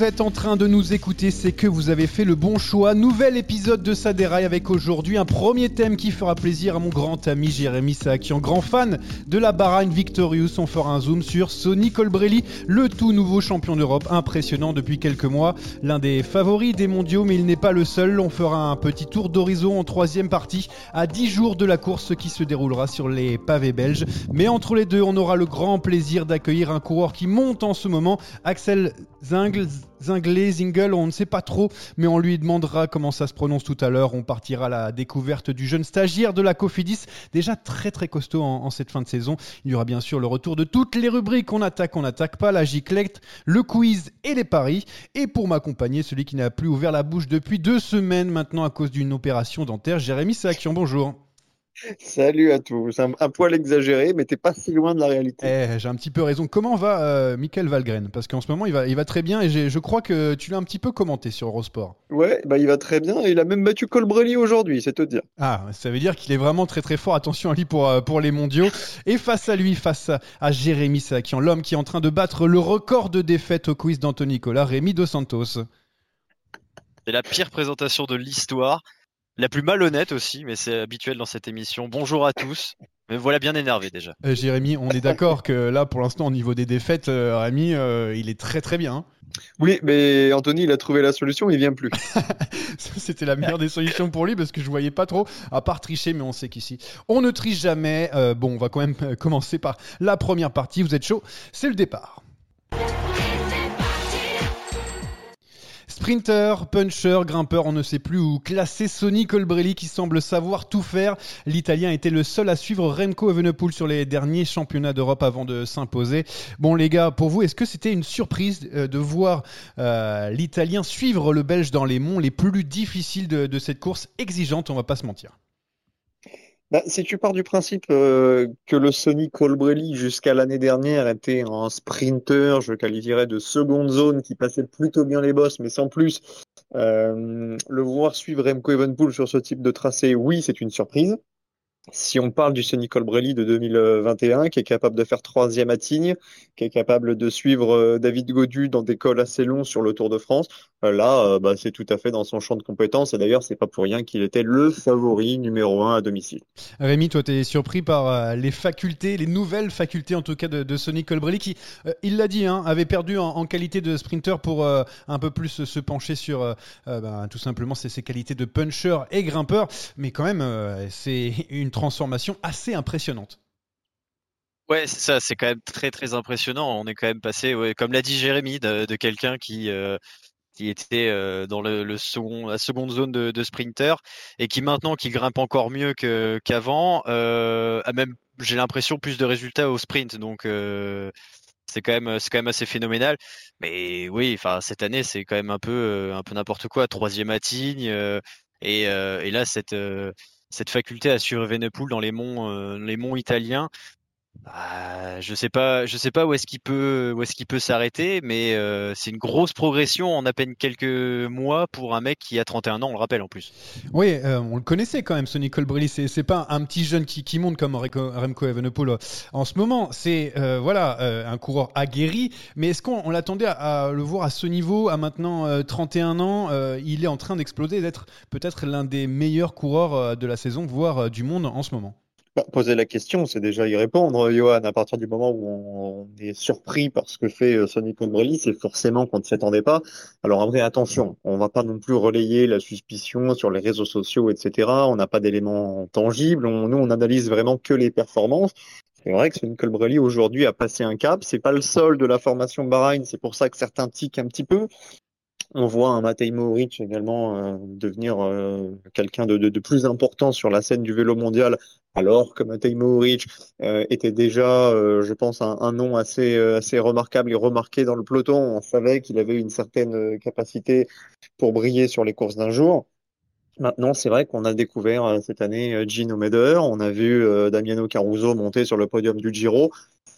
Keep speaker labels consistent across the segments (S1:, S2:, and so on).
S1: Vous êtes en train de nous écouter, c'est que vous avez fait le bon choix. Nouvel épisode de Saderail avec aujourd'hui un premier thème qui fera plaisir à mon grand ami Jérémy Saakian, grand fan de la Bahrain Victorious. On fera un zoom sur Sonny Colbrelli, le tout nouveau champion d'Europe, impressionnant depuis quelques mois, l'un des favoris des mondiaux, mais il n'est pas le seul. On fera un petit tour d'horizon en troisième partie à 10 jours de la course qui se déroulera sur les pavés belges. Mais entre les deux, on aura le grand plaisir d'accueillir un coureur qui monte en ce moment, Axel Zingl, Zinglé, Zingle, on ne sait pas trop, mais on lui demandera comment ça se prononce tout à l'heure. On partira à la découverte du jeune stagiaire de la Cofidis, déjà très très costaud en, cette fin de saison. Il y aura bien sûr le retour de toutes les rubriques On attaque, on n'attaque pas, la giclette, le quiz et les paris. Et pour m'accompagner, celui qui n'a plus ouvert la bouche depuis deux semaines maintenant à cause d'une opération dentaire, Jérémy Sakian, bonjour.
S2: Salut à tous. Un, un, poil exagéré, mais t'es pas si loin de la réalité.
S1: Eh, j'ai un petit peu raison. Comment va euh, Michael Valgren? Parce qu'en ce moment, il va, il va très bien et je crois que tu l'as un petit peu commenté sur Eurosport.
S2: Ouais, bah il va très bien. Il a même battu Colbrelli aujourd'hui, c'est te dire.
S1: Ah, ça veut dire qu'il est vraiment très très fort. Attention à lui pour, euh, pour les mondiaux. Et face à lui, face à, à Jérémy Sakian, l'homme qui est en train de battre le record de défaites au quiz d'Anthony Nicolas, Rémi Dos Santos.
S3: C'est la pire présentation de l'histoire. La plus malhonnête aussi, mais c'est habituel dans cette émission. Bonjour à tous. Me voilà bien énervé déjà.
S1: Euh, Jérémy, on est d'accord que là, pour l'instant, au niveau des défaites, euh, Rémi, euh, il est très très bien.
S2: Oui, mais Anthony, il a trouvé la solution, il vient plus.
S1: C'était la meilleure des solutions pour lui parce que je voyais pas trop, à part tricher, mais on sait qu'ici, on ne triche jamais. Euh, bon, on va quand même commencer par la première partie. Vous êtes chaud C'est le départ. Sprinter, puncher, grimpeur, on ne sait plus où classer Sonny Colbrelli qui semble savoir tout faire. L'Italien était le seul à suivre Remco Evenepoel sur les derniers championnats d'Europe avant de s'imposer. Bon les gars, pour vous, est-ce que c'était une surprise de voir euh, l'Italien suivre le Belge dans les monts les plus difficiles de, de cette course? Exigeante, on va pas se mentir
S2: bah, si tu pars du principe euh, que le Sonny Colbrelli jusqu'à l'année dernière était un sprinter, je qualifierais de seconde zone qui passait plutôt bien les bosses, mais sans plus, euh, le voir suivre Remco Evenpool sur ce type de tracé, oui, c'est une surprise. Si on parle du Sonny Colbrelli de 2021, qui est capable de faire troisième à Tignes, qui est capable de suivre David Godu dans des cols assez longs sur le Tour de France, là, bah, c'est tout à fait dans son champ de compétences. Et d'ailleurs, c'est pas pour rien qu'il était le favori numéro un à domicile.
S1: Rémi, toi, tu es surpris par les facultés, les nouvelles facultés en tout cas de, de Colbrelli, qui, euh, il l'a dit, hein, avait perdu en, en, qualité de sprinter pour euh, un peu plus se pencher sur euh, bah, tout simplement ses, ses, qualités de puncher et grimpeur. Mais quand même, c'est une transformation assez impressionnante.
S3: Ouais, c'est ça, c'est quand même très très impressionnant. On est quand même passé, comme l'a dit Jérémy, de, quelqu'un qui, euh, qui était euh, dans la seconde zone de, de sprinter et qui maintenant qui grimpe encore mieux qu'avant euh, a même j'ai l'impression plus de résultats au sprint donc c'est quand même quand même assez phénoménal mais oui enfin cette année c'est quand même un peu un n'importe quoi troisième à Tignes et là cette cette faculté à suivre Venepool dans les monts les monts italiens bah, je sais pas, je sais pas où est-ce qu'il peut, s'arrêter, mais euh, c'est une grosse progression en à peine quelques mois pour un mec qui a 31 ans, on le rappelle en plus.
S1: Oui, euh, on le connaissait quand même, Sonny Colbrelli. C'est, c'est pas un petit jeune qui, monte comme Remco Evenepoel en ce moment. C'est euh, voilà un coureur aguerri, mais est-ce qu'on l'attendait à, le voir à ce niveau, à maintenant 31 ans Il est en train d'exploser, d'être peut-être l'un des meilleurs coureurs de la saison, voire du monde en ce moment.
S2: Bah, poser la question, c'est déjà y répondre, Johan. À partir du moment où on, est surpris par ce que fait euh, Sonny Colbrelli, c'est forcément qu'on ne s'y attendait pas. Alors en vrai, attention, on va pas non plus relayer la suspicion sur les réseaux sociaux, etc. On n'a pas d'éléments tangibles. nous, on analyse vraiment que les performances. C'est vrai que Sonny Colbrelli aujourd'hui a passé un cap. C'est pas le seul de la formation Bahreïn. C'est pour ça que certains tiquent un petit peu. On voit un Matej Mohoric également euh, devenir euh, quelqu'un de, de, plus important sur la scène du vélo mondial alors que Matej Mohoric euh, était déjà, euh, je pense, un, nom assez, euh, assez remarquable et remarqué dans le peloton. On savait qu'il avait une certaine capacité pour briller sur les courses d'un jour. Maintenant, c'est vrai qu'on a découvert cette année Gino Meder, on a vu Damiano Caruso monter sur le podium du Giro.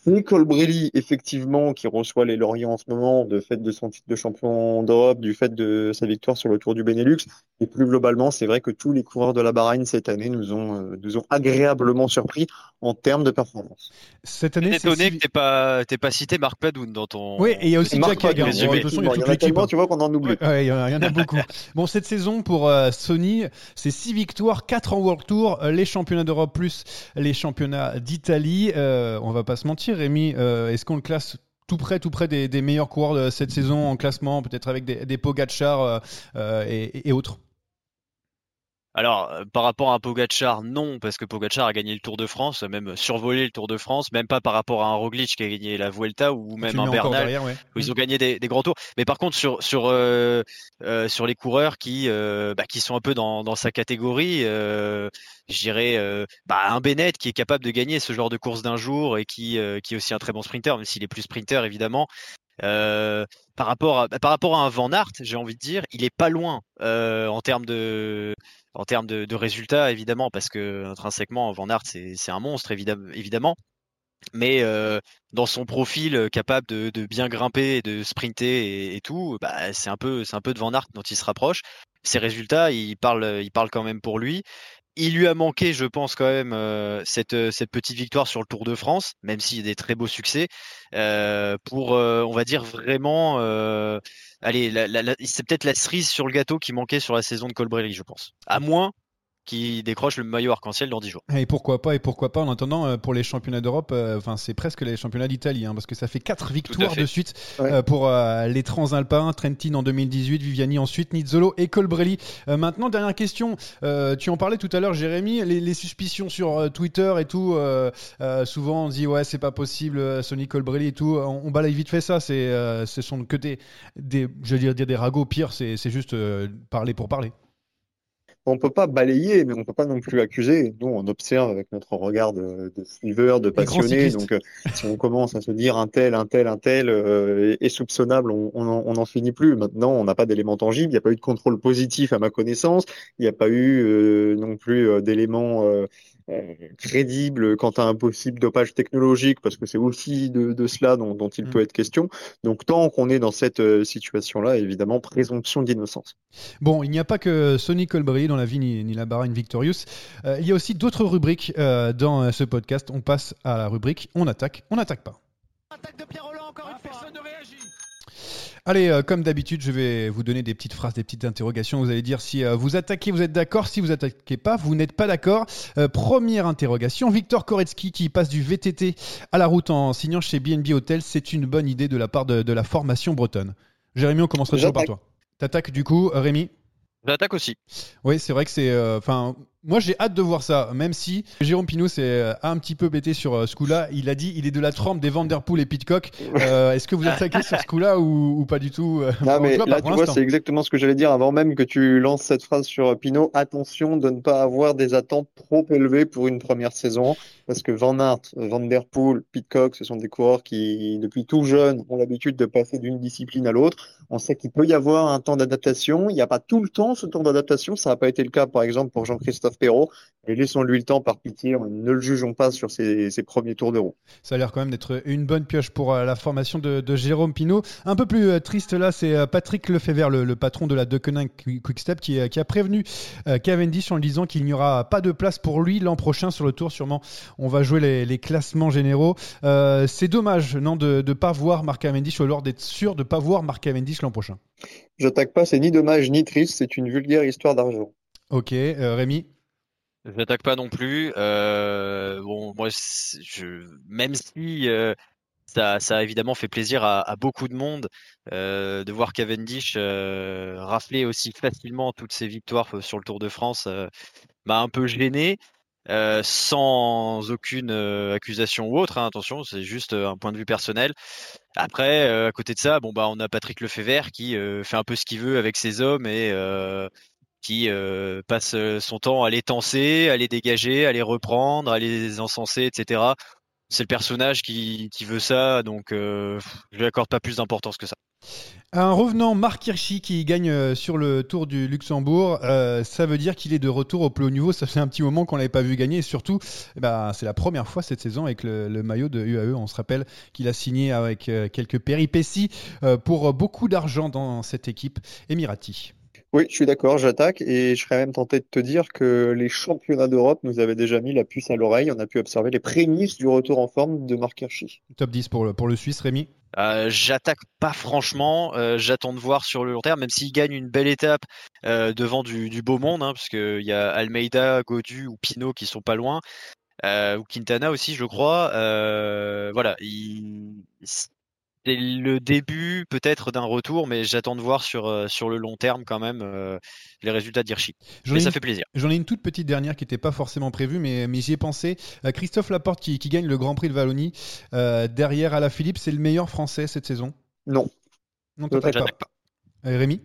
S2: Nicole Colbrelli, effectivement, qui reçoit les lauriers en ce moment, de fait de son titre de champion d'Europe, du fait de sa victoire sur le Tour du Benelux. Et plus globalement, c'est vrai que tous les coureurs de la Bahreïn cette année nous ont, euh, nous ont agréablement surpris en termes de performance.
S3: Cette année, c'est étonné que t'aies pas, pas cité Marc Padoun dans ton.
S1: Oui, et il y a aussi Jack Hager.
S2: Il y, a tellement, tu vois qu'on en oublie.
S1: il y en a beaucoup. bon, cette saison pour euh, Sony, c'est 6 victoires, 4 en World Tour, euh, les championnats d'Europe plus les championnats d'Italie. Euh, on va pas se mentir, Rémi, euh, est-ce qu'on le classe tout près, tout près des, meilleurs coureurs de cette saison en classement, peut-être avec des, des Pogacar euh, euh, et, autres?
S3: Alors, euh, par rapport à Pogachar, non, parce que Pogachar a gagné le Tour de France, même survolé le Tour de France, même pas par rapport à un Roglic qui a gagné la Vuelta ou même un Bernal, où ils ont gagné des, grands tours. Mais par contre, sur sur euh, euh, sur les coureurs qui bah, qui sont un peu dans, dans sa catégorie, je dirais bah, un Bennett qui est capable de gagner ce genre de course d'un jour et qui qui est aussi un très bon sprinter, même s'il est plus sprinter évidemment. Par rapport à par rapport à un Van Aert, j'ai envie de dire, il est pas loin en termes de en termes de, résultats, évidemment, parce que intrinsèquement, Van Aert, c'est un monstre, évidemment. Mais euh, dans son profil euh, capable de, bien grimper de sprinter et, et tout, bah, c'est un peu, c'est un peu de Van Aert dont il se rapproche. Ses résultats, il parle, il parle quand même pour lui. Il lui a manqué, je pense quand même, euh, cette, cette petite victoire sur le Tour de France, même s'il y a des très beaux succès, euh, pour, euh, on va dire vraiment, allez, c'est peut-être la cerise sur le gâteau qui manquait sur la saison de Colbrelli, je pense. À moins qui décroche le maillot arc-en-ciel dans 10 jours.
S1: Et pourquoi pas, et pourquoi pas, en attendant, euh, pour les championnats d'Europe, euh, enfin c'est presque les championnats d'Italie, hein, parce que ça fait 4 victoires de suite euh, pour les Transalpins, Trentin en 2018, Viviani ensuite, Nizzolo et Colbrelli. maintenant, dernière question, tu en parlais tout à l'heure Jérémy, les, suspicions sur Twitter et tout, souvent on dit ouais c'est pas possible, Sony Colbrelli et tout, on, balaye vite fait ça, c'est, ce sont que des, des, je veux dire, des ragots, pire c'est, c'est juste parler pour parler
S2: on peut pas balayer, mais on peut pas non plus accuser. Nous, on observe avec notre regard de, de suiveur, de passionné. Donc, euh, si on commence à se dire un tel, un tel, un tel euh, est, soupçonnable, on n'en finit plus. Maintenant, on n'a pas d'éléments tangibles. Il n'y a pas eu de contrôle positif à ma connaissance. Il n'y a pas eu euh, non plus d'éléments euh, crédible quant à un possible dopage technologique, parce que c'est aussi de, cela dont, il mm. peut être question. Donc tant qu'on est dans cette euh, situation-là, évidemment, présomption d'innocence.
S1: Bon, il n'y a pas que Sonny Colbrelli dans la vie ni, la Bahrain Victorious. Euh, il y a aussi d'autres rubriques dans ce podcast. On passe à la rubrique On attaque, on n'attaque pas. Attaque de Pierre Roland, encore une fois. Personne ne réagit. Allez, euh, comme d'habitude, je vais vous donner des petites phrases, des petites interrogations. Vous allez dire si euh, vous attaquez, vous êtes d'accord. Si vous attaquez pas, vous n'êtes pas d'accord. Euh, première interrogation. Victor Koretsky qui passe du VTT à la route en signant chez BNB Hotel. C'est une bonne idée de la part de, la formation bretonne. Jérémy, on commencera toujours par toi. T'attaques du coup, Rémi?
S3: J'attaque aussi.
S1: Oui, c'est vrai que c'est. Enfin, Moi, j'ai hâte de voir ça, même si Jérôme Pinot s'est euh, un petit peu bêté sur euh, ce coup-là. Il a dit il est de la trempe des Vanderpool et Pitcock. Euh, est-ce que vous êtes saqué sur ce coup-là ou, pas du tout
S2: Non, mais là, tu vois, c'est exactement ce que j'allais dire avant même que tu lances cette phrase sur Pinot. Attention de ne pas avoir des attentes trop élevées pour une première saison, parce que Van Aert, Vanderpool, Pitcock, ce sont des coureurs qui, depuis tout jeune, ont l'habitude de passer d'une discipline à l'autre. On sait qu'il peut y avoir un temps d'adaptation. Il n'y a pas tout le temps ce temps d'adaptation. Ça n'a pas été le cas, par exemple, pour Jean-Christophe Perrault. Et laissons-lui le temps par pitié. Ne le jugeons pas sur ses, premiers tours de roue.
S1: Ça a l'air quand même d'être une bonne pioche pour euh, la formation de, Jérôme Pinault. Un peu plus euh, triste là, c'est euh, Patrick Lefebvre, le, le patron de la Deceuninck Quickstep, qui, qui a prévenu Cavendish en lui disant qu'il n'y aura pas de place pour lui l'an prochain sur le tour. Sûrement, on va jouer les, classements généraux. c'est dommage, non, de ne pas voir Marc Cavendish ou alors d'être sûr de ne pas voir Marc Cavendish l'an prochain.
S2: J'attaque pas, c'est ni dommage ni triste, c'est une vulgaire histoire d'argent.
S1: Ok, Rémi?
S3: Je n'attaque pas non plus. Euh, bon, moi, je, même si euh, ça, ça a évidemment fait plaisir à, à beaucoup de monde euh, de voir Cavendish euh, rafler aussi facilement toutes ses victoires sur le Tour de France, euh, m'a un peu gêné. sans aucune accusation ou autre, hein, attention, c'est juste un point de vue personnel. Après, à côté de ça, bon bah on a Patrick Lefebvre qui fait un peu ce qu'il veut avec ses hommes et qui euh, passe euh, son temps à les tenser, à les dégager, à les reprendre, à les encenser, etc. C'est le personnage qui, veut ça, donc euh, je lui accorde pas plus d'importance que ça.
S1: Un revenant, Marc Hirschi, qui gagne euh, sur le Tour du Luxembourg, ça veut dire qu'il est de retour au plus haut niveau. Ça fait un petit moment qu'on l'avait pas vu gagner, et surtout, eh ben, c'est la première fois cette saison avec le, le, maillot de UAE. On se rappelle qu'il a signé avec quelques péripéties pour beaucoup d'argent dans cette équipe. Emirati.
S2: Oui, je suis d'accord, j'attaque et je serais même tenté de te dire que les championnats d'Europe nous avaient déjà mis la puce à l'oreille. On a pu observer les prémices du retour en forme de Marc Hirschi.
S1: Top 10 pour le, pour le Suisse, Rémi
S3: euh, J'attaque pas franchement. Euh, J'attends de voir sur le long terme, même s'il gagne une belle étape euh, devant du, du, beau monde, hein, parce qu'il y a Almeida, Godu ou Pinot qui sont pas loin. Euh, ou Quintana aussi, je crois. Euh, voilà, il, c'est le début peut-être d'un retour, mais j'attends de voir sur, euh, sur le long terme quand même euh, les résultats d'Hirschi. Mais ça fait plaisir.
S1: J'en ai une toute petite dernière qui n'était pas forcément prévue, mais, mais j'y ai pensé. Euh, Christophe Laporte qui, qui, gagne le Grand Prix de Wallonie. derrière Ala Philippe, c'est le meilleur français cette saison?
S2: Non.
S3: Non, j'attaque pas.
S1: pas. Rémi?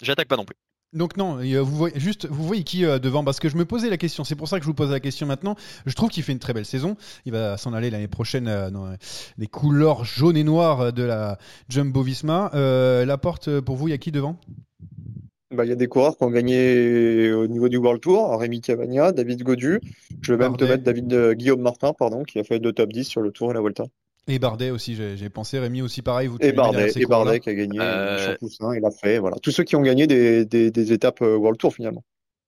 S3: J'attaque pas non plus.
S1: Donc non, vous voyez juste, vous voyez qui euh, devant Parce que je me posais la question. C'est pour ça que je vous pose la question maintenant. Je trouve qu'il fait une très belle saison. Il va s'en aller l'année prochaine euh, dans les couleurs jaunes et noires de la Jumbo-Visma. Euh, la porte pour vous, il y a qui devant?
S2: Bah, il y a des coureurs qui ont gagné au niveau du World Tour, Rémi Cavagna, David Godu. Je vais même te mettre David Guillaume Martin, pardon, qui a fait deux top 10 sur le Tour et la Volta.
S1: Et Bardet aussi, j'ai pensé. Rémi aussi, pareil. Vous
S2: et Bardet, et Bardet qui a gagné euh... il a fait. Voilà. Tous ceux qui ont gagné des, des, des étapes euh, World Tour finalement.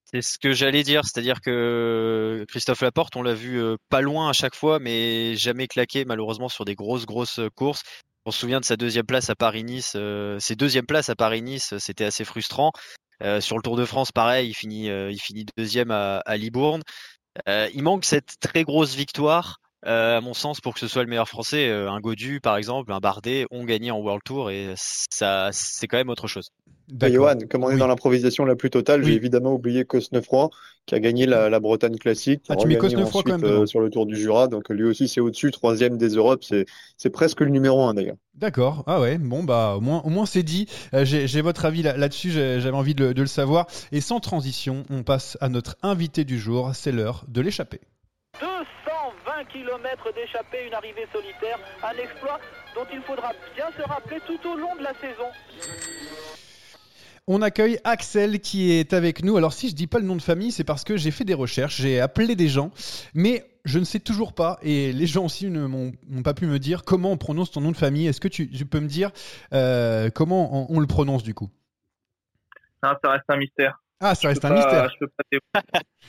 S3: C'est ce que j'allais dire, c'est-à-dire que Christophe Laporte, on l'a vu euh, pas loin à chaque fois, mais jamais claqué malheureusement sur des grosses grosses courses. On se souvient de sa deuxième place à Paris-Nice, euh, ses deuxièmes places à Paris-Nice, c'était assez frustrant. Euh, sur le Tour de France, pareil, il finit, il finit deuxième à, à Libourne. il manque cette très grosse victoire euh, à mon sens, pour que ce soit le meilleur français, euh, un Godu, par exemple, un Bardet ont gagné en World Tour et ça, c'est quand même autre chose.
S2: Johan, comme on est dans l'improvisation la plus totale, j'ai évidemment oublié Cosnefroy, qui a gagné la, Bretagne classique.
S1: Ah, tu mets Cosnefroy quand même
S2: euh, sur le Tour du Jura, donc lui aussi c'est au-dessus, troisième des Europes, c'est presque le numéro un d'ailleurs.
S1: D'accord, ah ouais, bon bah au moins, au moins c'est dit. j'ai votre avis là-dessus, j'avais envie de le savoir. Et sans transition, on passe à notre invité du jour, c'est l'heure de l'échapper
S4: km d'échapper, une arrivée solitaire, un exploit dont il faudra bien se rappeler tout au long de la saison.
S1: On accueille Axel qui est avec nous. Alors si je dis pas le nom de famille, c'est parce que j'ai fait des recherches, j'ai appelé des gens, mais je ne sais toujours pas, et les gens aussi ne m'ont pas pu me dire comment on prononce ton nom de famille. Est-ce que tu, peux me dire euh, comment on, le prononce du coup?
S5: Ça reste un mystère.
S1: Ah, ça reste un mystère.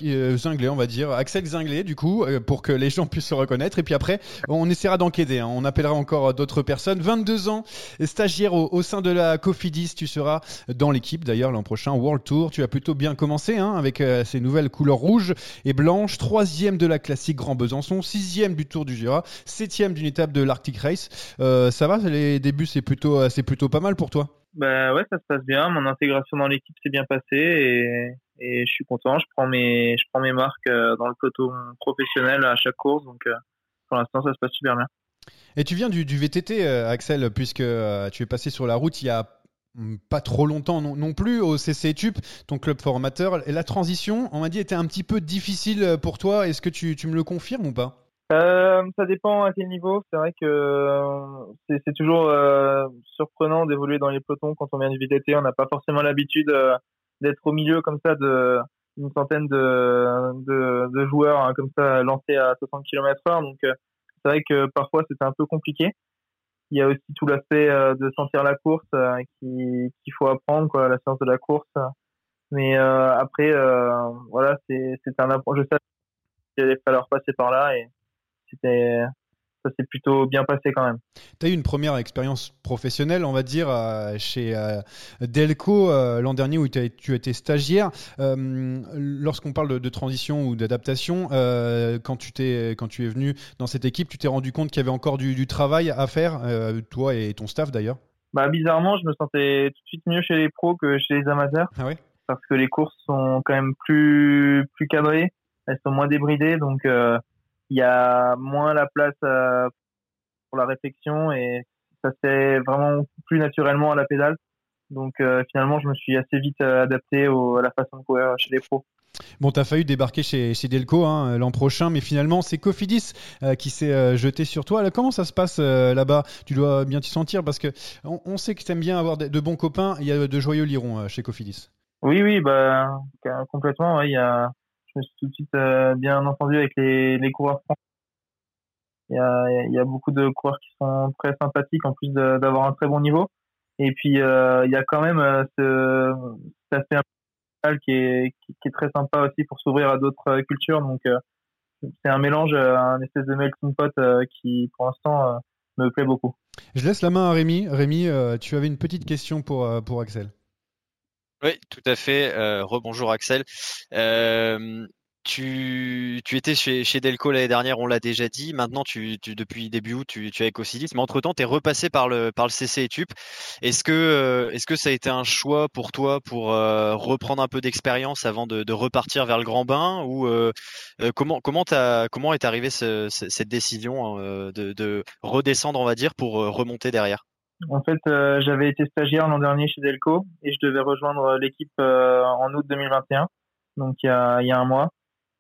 S1: Euh, Zinglé, on va dire. Axel Zinglé, du coup, euh, pour que les gens puissent se reconnaître. Et puis après, on essaiera d'enquêter. Hein. On appellera encore d'autres personnes. 22 ans, stagiaire au, sein de la Cofidis. Tu seras dans l'équipe, d'ailleurs, l'an prochain, World Tour. Tu as plutôt bien commencé hein, avec euh, ces nouvelles couleurs rouges et blanches. Troisième de la classique Grand Besançon. Sixième du Tour du Jura. Septième d'une étape de l'Arctic Race. ça va Les débuts, c'est plutôt, c'est plutôt pas mal pour toi?
S5: Bah ouais, ça se passe bien. Mon intégration dans l'équipe s'est bien passée et, et je suis content. Je prends mes, je prends mes marques dans le peloton professionnel à chaque course, donc pour l'instant ça se passe super bien.
S1: Et tu viens du, VTT, Axel, puisque tu es passé sur la route il y a mm, pas trop longtemps non, plus au CC Tup, ton club formateur. Et la transition, on m'a dit, était un petit peu difficile pour toi. Est-ce que tu, tu me le confirmes ou pas?
S5: Euh, ça dépend à quel niveau. C'est vrai que euh, c'est toujours euh, surprenant d'évoluer dans les pelotons quand on vient du VTT. On n'a pas forcément l'habitude euh, d'être au milieu comme ça de une centaine de, de, de joueurs hein, comme ça lancés à 60 km/h. Donc c'est vrai que parfois c'était un peu compliqué. Il y a aussi tout l'aspect de sentir la course qu'il faut apprendre, quoi, la science de la course. Mais après, voilà, c'est un apprentissage. Je sais qu'il allait falloir passer par là et c'était ça s'est plutôt bien passé quand même.
S1: Tu as eu une première expérience professionnelle, on va dire, euh, chez euh, Delco euh, l'an dernier où tu étais stagiaire. Lorsqu'on parle de, transition ou d'adaptation, quand, tu t'es, quand tu es venu dans cette équipe, tu t'es rendu compte qu'il y avait encore du, travail à faire, toi et ton staff d'ailleurs?
S5: Bah, Bizarrement, je me sentais tout de suite mieux chez les pros que chez les amateurs.
S1: Ah
S5: parce que les courses sont quand même plus, plus cadrées, elles sont moins débridées, donc il y a moins la place euh, pour la réflexion et ça se fait vraiment plus naturellement à la pédale. Donc euh, finalement, je me suis assez vite euh, adapté à la façon de courir chez les pros.
S1: Bon, tu as failli débarquer chez, chez Delco hein, l'an prochain, mais finalement, c'est Cofidis qui s'est jeté sur toi. Alors, comment ça se passe là-bas? Tu dois bien t'y sentir parce que on, sait que tu aimes bien avoir de, bons copains. Il y a de joyeux lirons chez Cofidis.
S5: Oui, oui, bah, complètement. Il y a me suis tout de suite euh, bien entendu avec les, coureurs français. Il y, a, beaucoup de coureurs qui sont très sympathiques en plus d'avoir un très bon niveau. Et puis euh, il y a quand même euh, ce, cet aspect qui est, qui, est très sympa aussi pour s'ouvrir à d'autres cultures. Donc c'est un mélange, un espèce de melting pot qui pour l'instant me plaît beaucoup.
S1: Je laisse la main à Rémi. Rémi, tu avais une petite question pour Axel.
S3: Oui, tout à fait. Euh, rebonjour Axel. Tu, tu étais chez, chez Delco l'année dernière, on l'a déjà dit. Maintenant, tu, tu depuis début août, tu, es avec. Mais entre-temps, tu es repassé par le, par le CC et TUP. Est-ce que, euh, est-ce que ça a été un choix pour toi pour euh, reprendre un peu d'expérience avant de, repartir vers le grand bain Ou euh, comment, comment, as, comment est arrivée ce, cette décision de, de redescendre, on va dire, pour remonter derrière?
S5: En fait, euh, j'avais été stagiaire l'an dernier chez Delco et je devais rejoindre l'équipe euh, en août 2021, donc il y a, il y a un mois.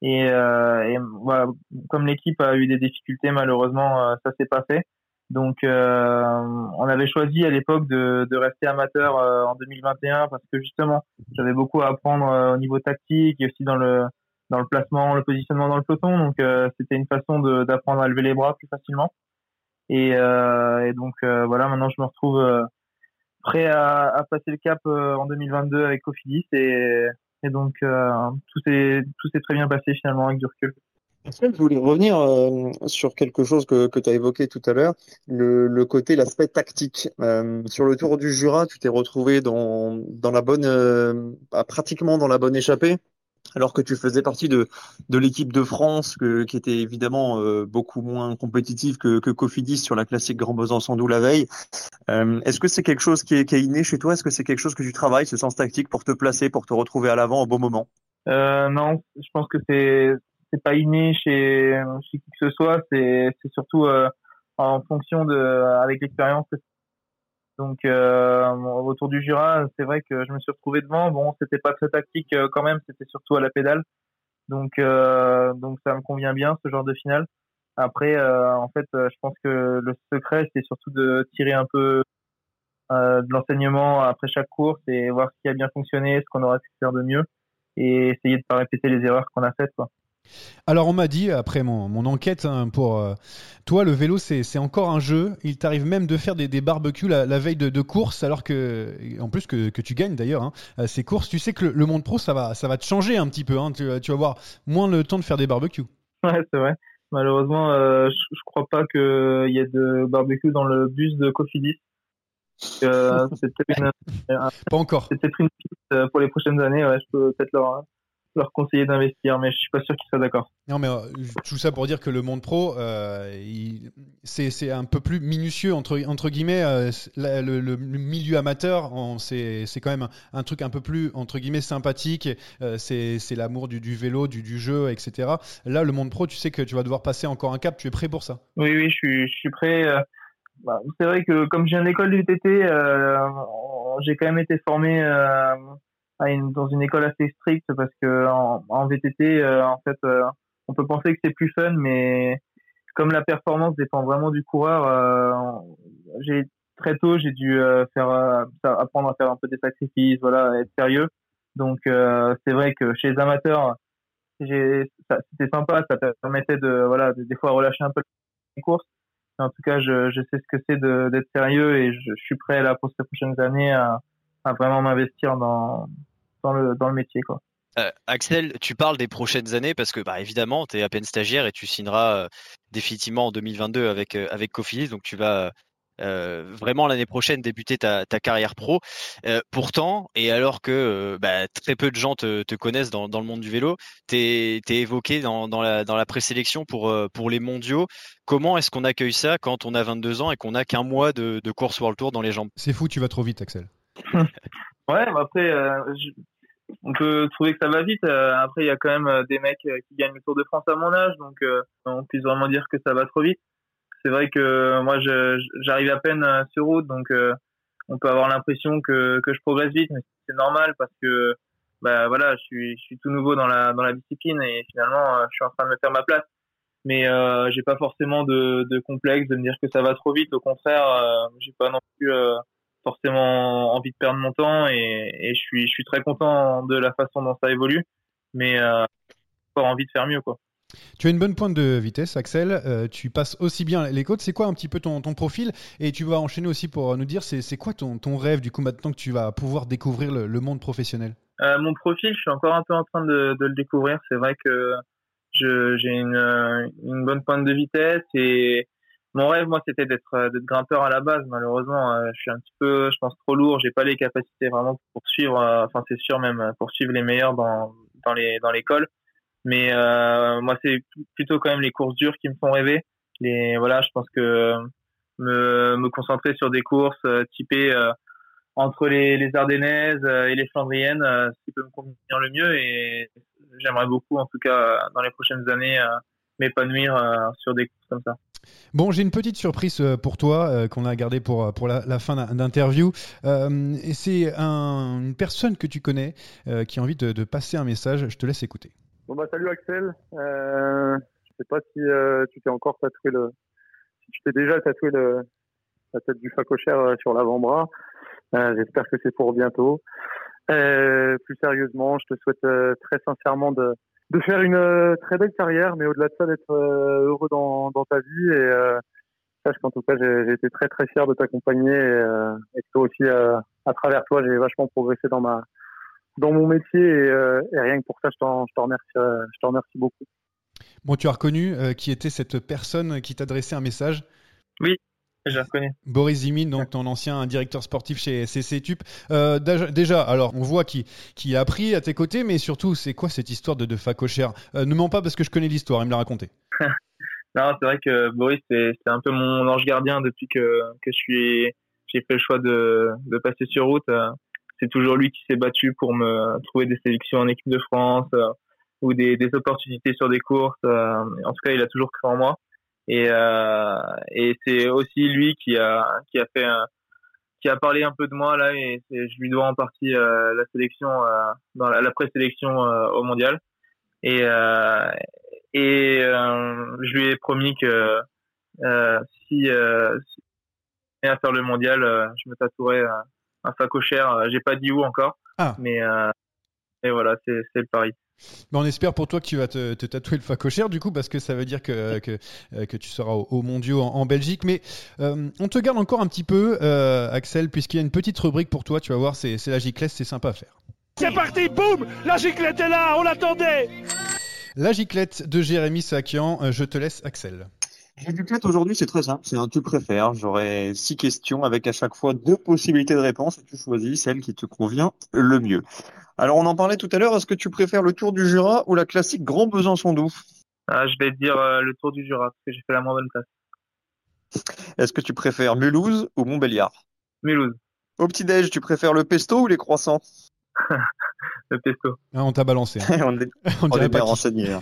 S5: Et, euh, et voilà, comme l'équipe a eu des difficultés, malheureusement, ça s'est pas fait. Donc, on avait choisi à l'époque de, de, rester amateur en 2021 parce que justement, j'avais beaucoup à apprendre au niveau tactique et aussi dans le dans le placement, le positionnement dans le peloton. Donc, c'était une façon d'apprendre à lever les bras plus facilement. Et, euh, et donc euh, voilà, maintenant je me retrouve euh, prêt à, à, passer le cap en 2022 avec Cofidis et, et donc tout s'est tout s'est très bien passé finalement avec du recul.
S2: Je voulais revenir sur quelque chose que, que tu as évoqué tout à l'heure, le, le, côté, l'aspect tactique. Euh, sur le Tour du Jura, tu t'es retrouvé dans, dans la bonne, euh, pratiquement dans la bonne échappée alors que tu faisais partie de, de l'équipe de France, qui était évidemment euh, beaucoup moins compétitive que, que Cofidis sur la classique Grand Besançon la veille. Euh, est-ce que c'est quelque chose qui est, qui est inné chez toi? Est-ce que c'est quelque chose que tu travailles, ce sens tactique, pour te placer, pour te retrouver à l'avant au bon moment?
S5: Euh, Non, je pense que c'est pas inné chez, chez qui que ce soit. C'est c'est surtout euh, en fonction de avec l'expérience que donc euh, autour du Jura, c'est vrai que je me suis retrouvé devant. Bon, c'était pas très tactique euh, quand même, c'était surtout à la pédale. Donc euh, donc ça me convient bien ce genre de finale. Après, euh, en fait, je pense que le secret c'est surtout de tirer un peu de l'enseignement après chaque course et voir ce qui a bien fonctionné, ce qu'on aurait pu faire de mieux et essayer de pas répéter les erreurs qu'on a faites. Quoi.
S1: Alors on m'a dit, après mon, enquête hein, pour euh, toi, le vélo c'est encore un jeu. Il t'arrive même de faire des, barbecues la, veille de, course, alors que, en plus que, tu gagnes d'ailleurs hein, euh, ces courses, tu sais que le, monde pro ça va, ça va te changer un petit peu. Hein. tu, vas avoir moins le temps de faire des barbecues.
S5: Ouais, c'est vrai. Malheureusement, euh, je, je, crois pas qu'il y ait de barbecue dans le bus de Cofidis.
S1: Euh, pas encore.
S5: C'est peut-être une piste pour les prochaines années. Ouais, je peux peut-être leur, leur conseiller d'investir, mais je suis pas sûr qu'ils soient d'accord.
S1: Non, mais euh, tout ça pour dire que le monde pro, euh, c'est un peu plus minutieux entre, entre guillemets. Euh, le, milieu amateur, c'est quand même un, truc un peu plus entre guillemets sympathique. c'est l'amour du, du, vélo, du, du, jeu, etc. Là, le monde pro, tu sais que tu vas devoir passer encore un cap. Tu es prêt pour ça
S5: Oui, oui, je suis, je suis prêt. Bah, c'est vrai que comme j'ai une école du TT, j'ai quand même été formé dans une école assez stricte parce que en, en VTT, euh, en fait, euh, on peut penser que c'est plus fun, mais comme la performance dépend vraiment du coureur, euh, j'ai très tôt j'ai dû faire apprendre à faire un peu des sacrifices, voilà, être sérieux. Donc c'est vrai que chez les amateurs, c'était sympa, ça permettait de voilà des fois relâcher un peu les courses. En tout cas, je, je sais ce que c'est d'être sérieux et je, je, suis prêt là pour ces prochaines années à, à vraiment m'investir dans, dans le, dans le métier. Quoi.
S3: Euh, Axel, tu parles des prochaines années parce que bah, évidemment, tu es à peine stagiaire et tu signeras euh, définitivement en 2022 avec, euh, avec Cofilis, donc tu vas vraiment l'année prochaine débuter ta, ta carrière pro. pourtant, et alors que bah, très peu de gens te, te connaissent dans, dans, le monde du vélo, tu es, évoqué dans, dans, la, dans la présélection pour, pour les mondiaux. Comment est-ce qu'on accueille ça quand on a 22 ans et qu'on n'a qu'un mois de, de course World Tour dans les jambes?
S1: C'est fou, tu vas trop vite, Axel.
S5: Ouais, mais après, euh, on peut trouver que ça va vite. Euh, après, il y a quand même euh, des mecs qui gagnent le Tour de France à mon âge, donc on puisse vraiment dire que ça va trop vite. C'est vrai que moi, j'arrive à peine sur route, donc on peut avoir l'impression que, je progresse vite, mais c'est normal parce que bah voilà, je suis, tout nouveau dans la discipline et finalement, je suis en train de me faire ma place. Mais euh, j'ai pas forcément de, de complexe de me dire que ça va trop vite. Au contraire, euh, j'ai pas non plus forcément envie de perdre mon temps et, je suis je suis très content de la façon dont ça évolue, mais euh, pas envie de faire mieux quoi.
S1: Tu as une bonne pointe de vitesse, Axel. Euh, tu passes aussi bien les côtes. C'est quoi un petit peu ton, ton, profil? Et tu vas enchaîner aussi pour nous dire, c'est quoi ton, ton, rêve du coup maintenant que tu vas pouvoir découvrir le, monde professionnel?
S5: Euh, Mon profil, je suis encore un peu en train de, de le découvrir. C'est vrai que j'ai une, une bonne pointe de vitesse et mon rêve, moi, c'était d'être euh, d'être grimpeur à la base. Malheureusement, euh, je suis un petit peu, je pense, trop lourd. J'ai pas les capacités vraiment pour suivre. Euh, enfin, c'est sûr même pour suivre les meilleurs dans dans les dans l'école. Mais moi, c'est plutôt quand même les courses dures qui me font rêver. Les voilà, je pense que me me concentrer sur des courses typées entre les, les Ardennaises et les Flandriennes, ce qui peut me convenir le mieux. Et j'aimerais beaucoup, en tout cas, dans les prochaines années, m'épanouir sur des courses comme ça.
S1: Bon, j'ai une petite surprise euh, pour toi euh, qu'on a gardée pour, euh, la, fin d'interview. c'est une personne que tu connais qui a envie de, passer un message. Je te laisse écouter.
S6: Bon bah salut Axel. je sais pas si tu t'es encore tatoué le, si tu t'es déjà tatoué le, la tête du facochère sur l'avant-bras. J'espère que c'est pour bientôt. plus sérieusement, je te souhaite très sincèrement de de faire une euh, très belle carrière, mais au-delà de ça, d'être euh, heureux dans, dans, ta vie. Et euh, sache qu'en tout cas, j'ai été très très fier de t'accompagner et, et, que toi aussi, à travers toi, j'ai vachement progressé dans ma dans mon métier et, et rien que pour ça, je t'en remercie, je te remercie beaucoup.
S1: Bon, tu as reconnu qui était cette personne qui t'adressait un message?
S5: Oui, je reconnais.
S1: Boris Zimin, donc ton ancien directeur sportif chez CC Tup. Euh, déjà, alors on voit qui a appris à tes côtés, mais surtout, c'est quoi cette histoire de, de facochère euh, Ne mens pas parce que je connais l'histoire, il me l'a raconté.
S5: non, c'est vrai que Boris, c'est un peu mon ange gardien depuis que, que j'ai fait le choix de, de passer sur route. Euh, c'est toujours lui qui s'est battu pour me trouver des sélections en équipe de France ou des, des opportunités sur des courses. en tout cas, il a toujours cru en moi. Et, euh, et c'est aussi lui qui a qui a fait un, qui a parlé un peu de moi là et je lui dois en partie euh, la sélection euh, dans la, la présélection euh, au mondial. Et euh, et je lui ai promis que si, si à faire le mondial je me tatouerais un facochère j'ai pas dit où encore ah. mais et voilà c'est c'est le pari
S1: on espère pour toi que tu vas te, tatouer le facochère du coup parce que ça veut dire que, que, euh, tu seras au, au mondiaux en, Belgique. Mais euh, on te garde encore un petit peu, euh, Axel, puisqu'il y a une petite rubrique pour toi. Tu vas voir, c'est la giclette, c'est sympa à faire.
S7: C'est parti, boum La giclette est là, on l'attendait
S1: La giclette de Jérémy Sakian, je te laisse, Axel.
S2: La giclette aujourd'hui, c'est très simple, c'est un tu préfères. J'aurai six questions avec à chaque fois deux possibilités de réponse et tu choisis celle qui te convient le mieux. Alors on en parlait tout à l'heure, est-ce que tu préfères le Tour du Jura ou la classique Grand Besançon Doux
S5: ah, Je vais dire euh, le Tour du Jura, parce que j'ai fait la moins bonne place.
S2: Est-ce que tu préfères Mulhouse ou Montbéliard?
S5: Mulhouse.
S2: Au petit-déj, tu préfères le pesto ou les croissants?
S5: Le pesto.
S1: Ah, on t'a balancé.
S2: Hein. on est, on est bien renseigné. Hein.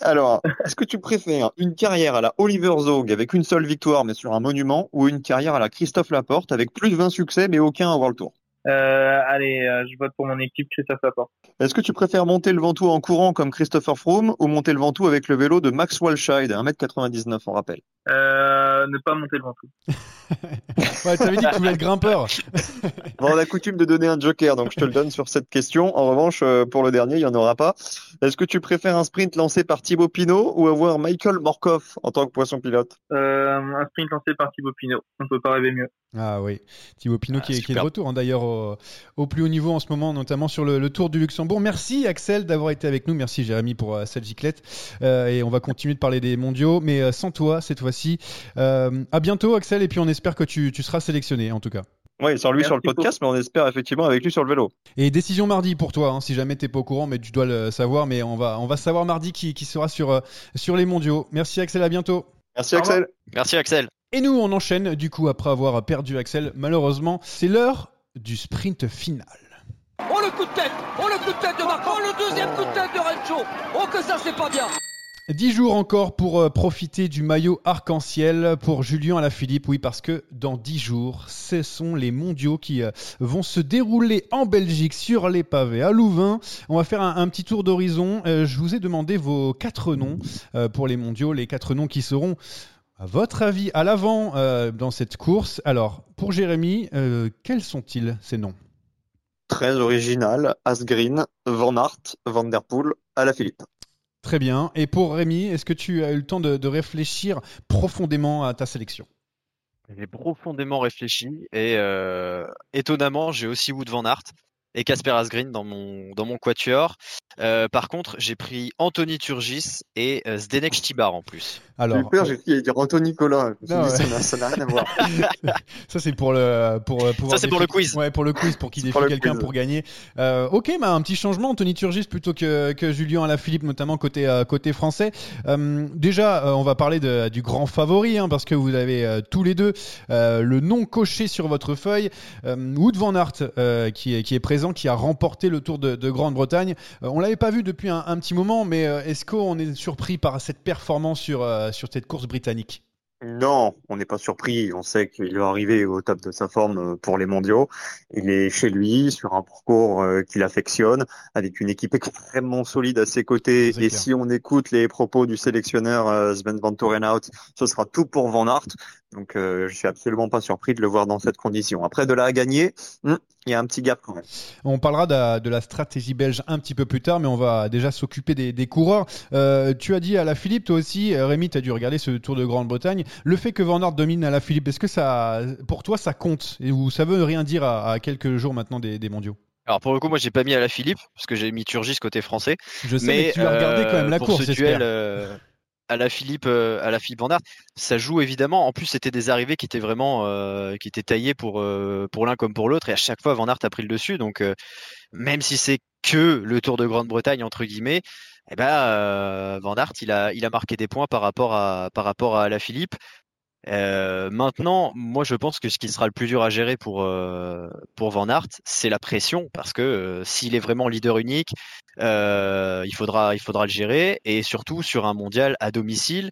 S2: Alors, est-ce que tu préfères une carrière à la Oliver Zog avec une seule victoire mais sur un monument ou une carrière à la Christophe Laporte avec plus de 20 succès mais aucun à World Tour?
S5: Euh, allez, euh, je vote pour mon équipe Christophe Laporte.
S2: Est-ce que tu préfères monter le Ventoux en courant comme Christopher Froome ou monter le Ventoux avec le vélo de Max Walscheid, 1m99 on rappelle?
S5: Euh, Ne pas monter le Ventoux.
S1: ouais, t'avais dit que tu voulais être grimpeur.
S2: bon, on a coutume de donner un joker, donc je te le donne sur cette question. En revanche, pour le dernier, il n'y en aura pas. Est-ce que tu préfères un sprint lancé par Thibaut Pinot ou avoir Michael Morkov en tant que poisson pilote?
S5: Euh, Un sprint lancé par Thibaut Pinot. On ne peut pas rêver mieux.
S1: Ah oui, Thibaut Pinot ah, qui, est, qui, est, de retour hein, d'ailleurs au, plus haut niveau en ce moment, notamment sur le, Tour du Luxembourg. Merci Axel d'avoir été avec nous, merci Jérémy pour euh, cette giclette. Euh, et on va continuer de parler des mondiaux, mais euh, sans toi cette fois-ci. à bientôt Axel, et puis on espère que tu, seras sélectionné en tout cas.
S2: Oui, sans lui sur le podcast, mais on espère effectivement avec lui sur le vélo.
S1: Et décision mardi pour toi, hein, si jamais t'es pas au courant, mais tu dois le savoir, mais on va, on va savoir mardi qui, qui sera sur, sur les mondiaux. Merci Axel, à bientôt.
S2: Merci Axel.
S3: Merci Axel.
S1: Et nous, on enchaîne, du coup, après avoir perdu Axel, malheureusement, c'est l'heure du sprint final.
S7: Oh le coup de tête Oh le coup de tête de Marc Oh le deuxième coup de tête de Rencho Oh que ça c'est pas bien
S1: Dix jours encore pour euh, profiter du maillot arc-en-ciel pour Julien Alaphilippe. Oui, parce que dans dix jours, ce sont les mondiaux qui euh, vont se dérouler en Belgique sur les pavés à Louvain. On va faire un, petit tour d'horizon. Euh, je vous ai demandé vos quatre noms pour les mondiaux, les quatre noms qui seront votre avis, à l'avant euh, dans cette course, alors pour Jérémy, euh, quels sont-ils ces noms?
S2: Très original, Asgreen, Van Aert, Van Der Poel, Philippe.
S1: Très bien. Et pour Rémi, est-ce que tu as eu le temps de, réfléchir profondément à ta sélection?
S3: J'ai profondément réfléchi et euh, étonnamment, j'ai aussi Wood Van Aert et Casper Asgreen dans mon dans mon quatuor. Euh, par contre, j'ai pris Anthony Turgis et euh, Zdenek Stibar en plus.
S2: Alors, j'ai peur, j'ai dire Anthony Nicolas. Ça n'a rien à voir.
S1: ça c'est pour le pour
S3: ça c'est pour le quiz.
S1: Ouais, pour le quiz pour qu'il défie quelqu'un pour gagner. Euh, ok, bah un petit changement, Anthony Turgis plutôt que que Julien Alaphilippe notamment côté euh, côté français. Euh, déjà, on va parler de, du grand favori hein, parce que vous avez tous les deux le nom coché sur votre feuille. Wood van Aert qui est qui est présent, qui a remporté le Tour de, de Grande-Bretagne. on l'avait pas vu depuis un, un petit moment, mais est-ce qu'on est surpris par cette performance sur sur cette course britannique?
S2: Non, on n'est pas surpris. On sait qu'il va arriver au top de sa forme euh, pour les mondiaux. Il est chez lui, sur un parcours euh, qu'il affectionne, avec une équipe extrêmement solide à ses côtés. Et si on écoute les propos du sélectionneur euh, Sven Van Torenhout, ce sera tout pour Van Aert. Donc je suis absolument pas surpris de le voir dans cette condition. Après de là à gagner, hmm, il y a un petit gap quand même.
S1: On parlera de, la stratégie belge un petit peu plus tard, mais on va déjà s'occuper des, coureurs. tu as dit à la Philippe, toi aussi, Rémi, tu as dû regarder ce Tour de Grande-Bretagne. Le fait que Van Aert domine à la Philippe, est-ce que ça, pour toi, ça compte ou ça veut rien dire à, quelques jours maintenant des, mondiaux?
S3: Alors pour le coup, moi j'ai pas mis à la Philippe parce que j'ai mis Turgis côté français.
S1: Je sais, mais, tu as regardé quand même la euh, course. Ce duel euh,
S3: à la Philippe, euh, à la Philippe Van ça joue évidemment. En plus, c'était des arrivées qui étaient vraiment, qui étaient taillées pour pour l'un comme pour l'autre, et à chaque fois Van Aert a pris le dessus. Donc même si c'est que le Tour de Grande-Bretagne entre guillemets, eh ben euh, Van Aert il a marqué des points par rapport à la Philippe. Euh, maintenant, moi je pense que ce qui sera le plus dur à gérer pour euh, pour Van Aert, c'est la pression parce que euh, s'il est vraiment leader unique, il faudra il faudra le gérer et surtout sur un mondial à domicile,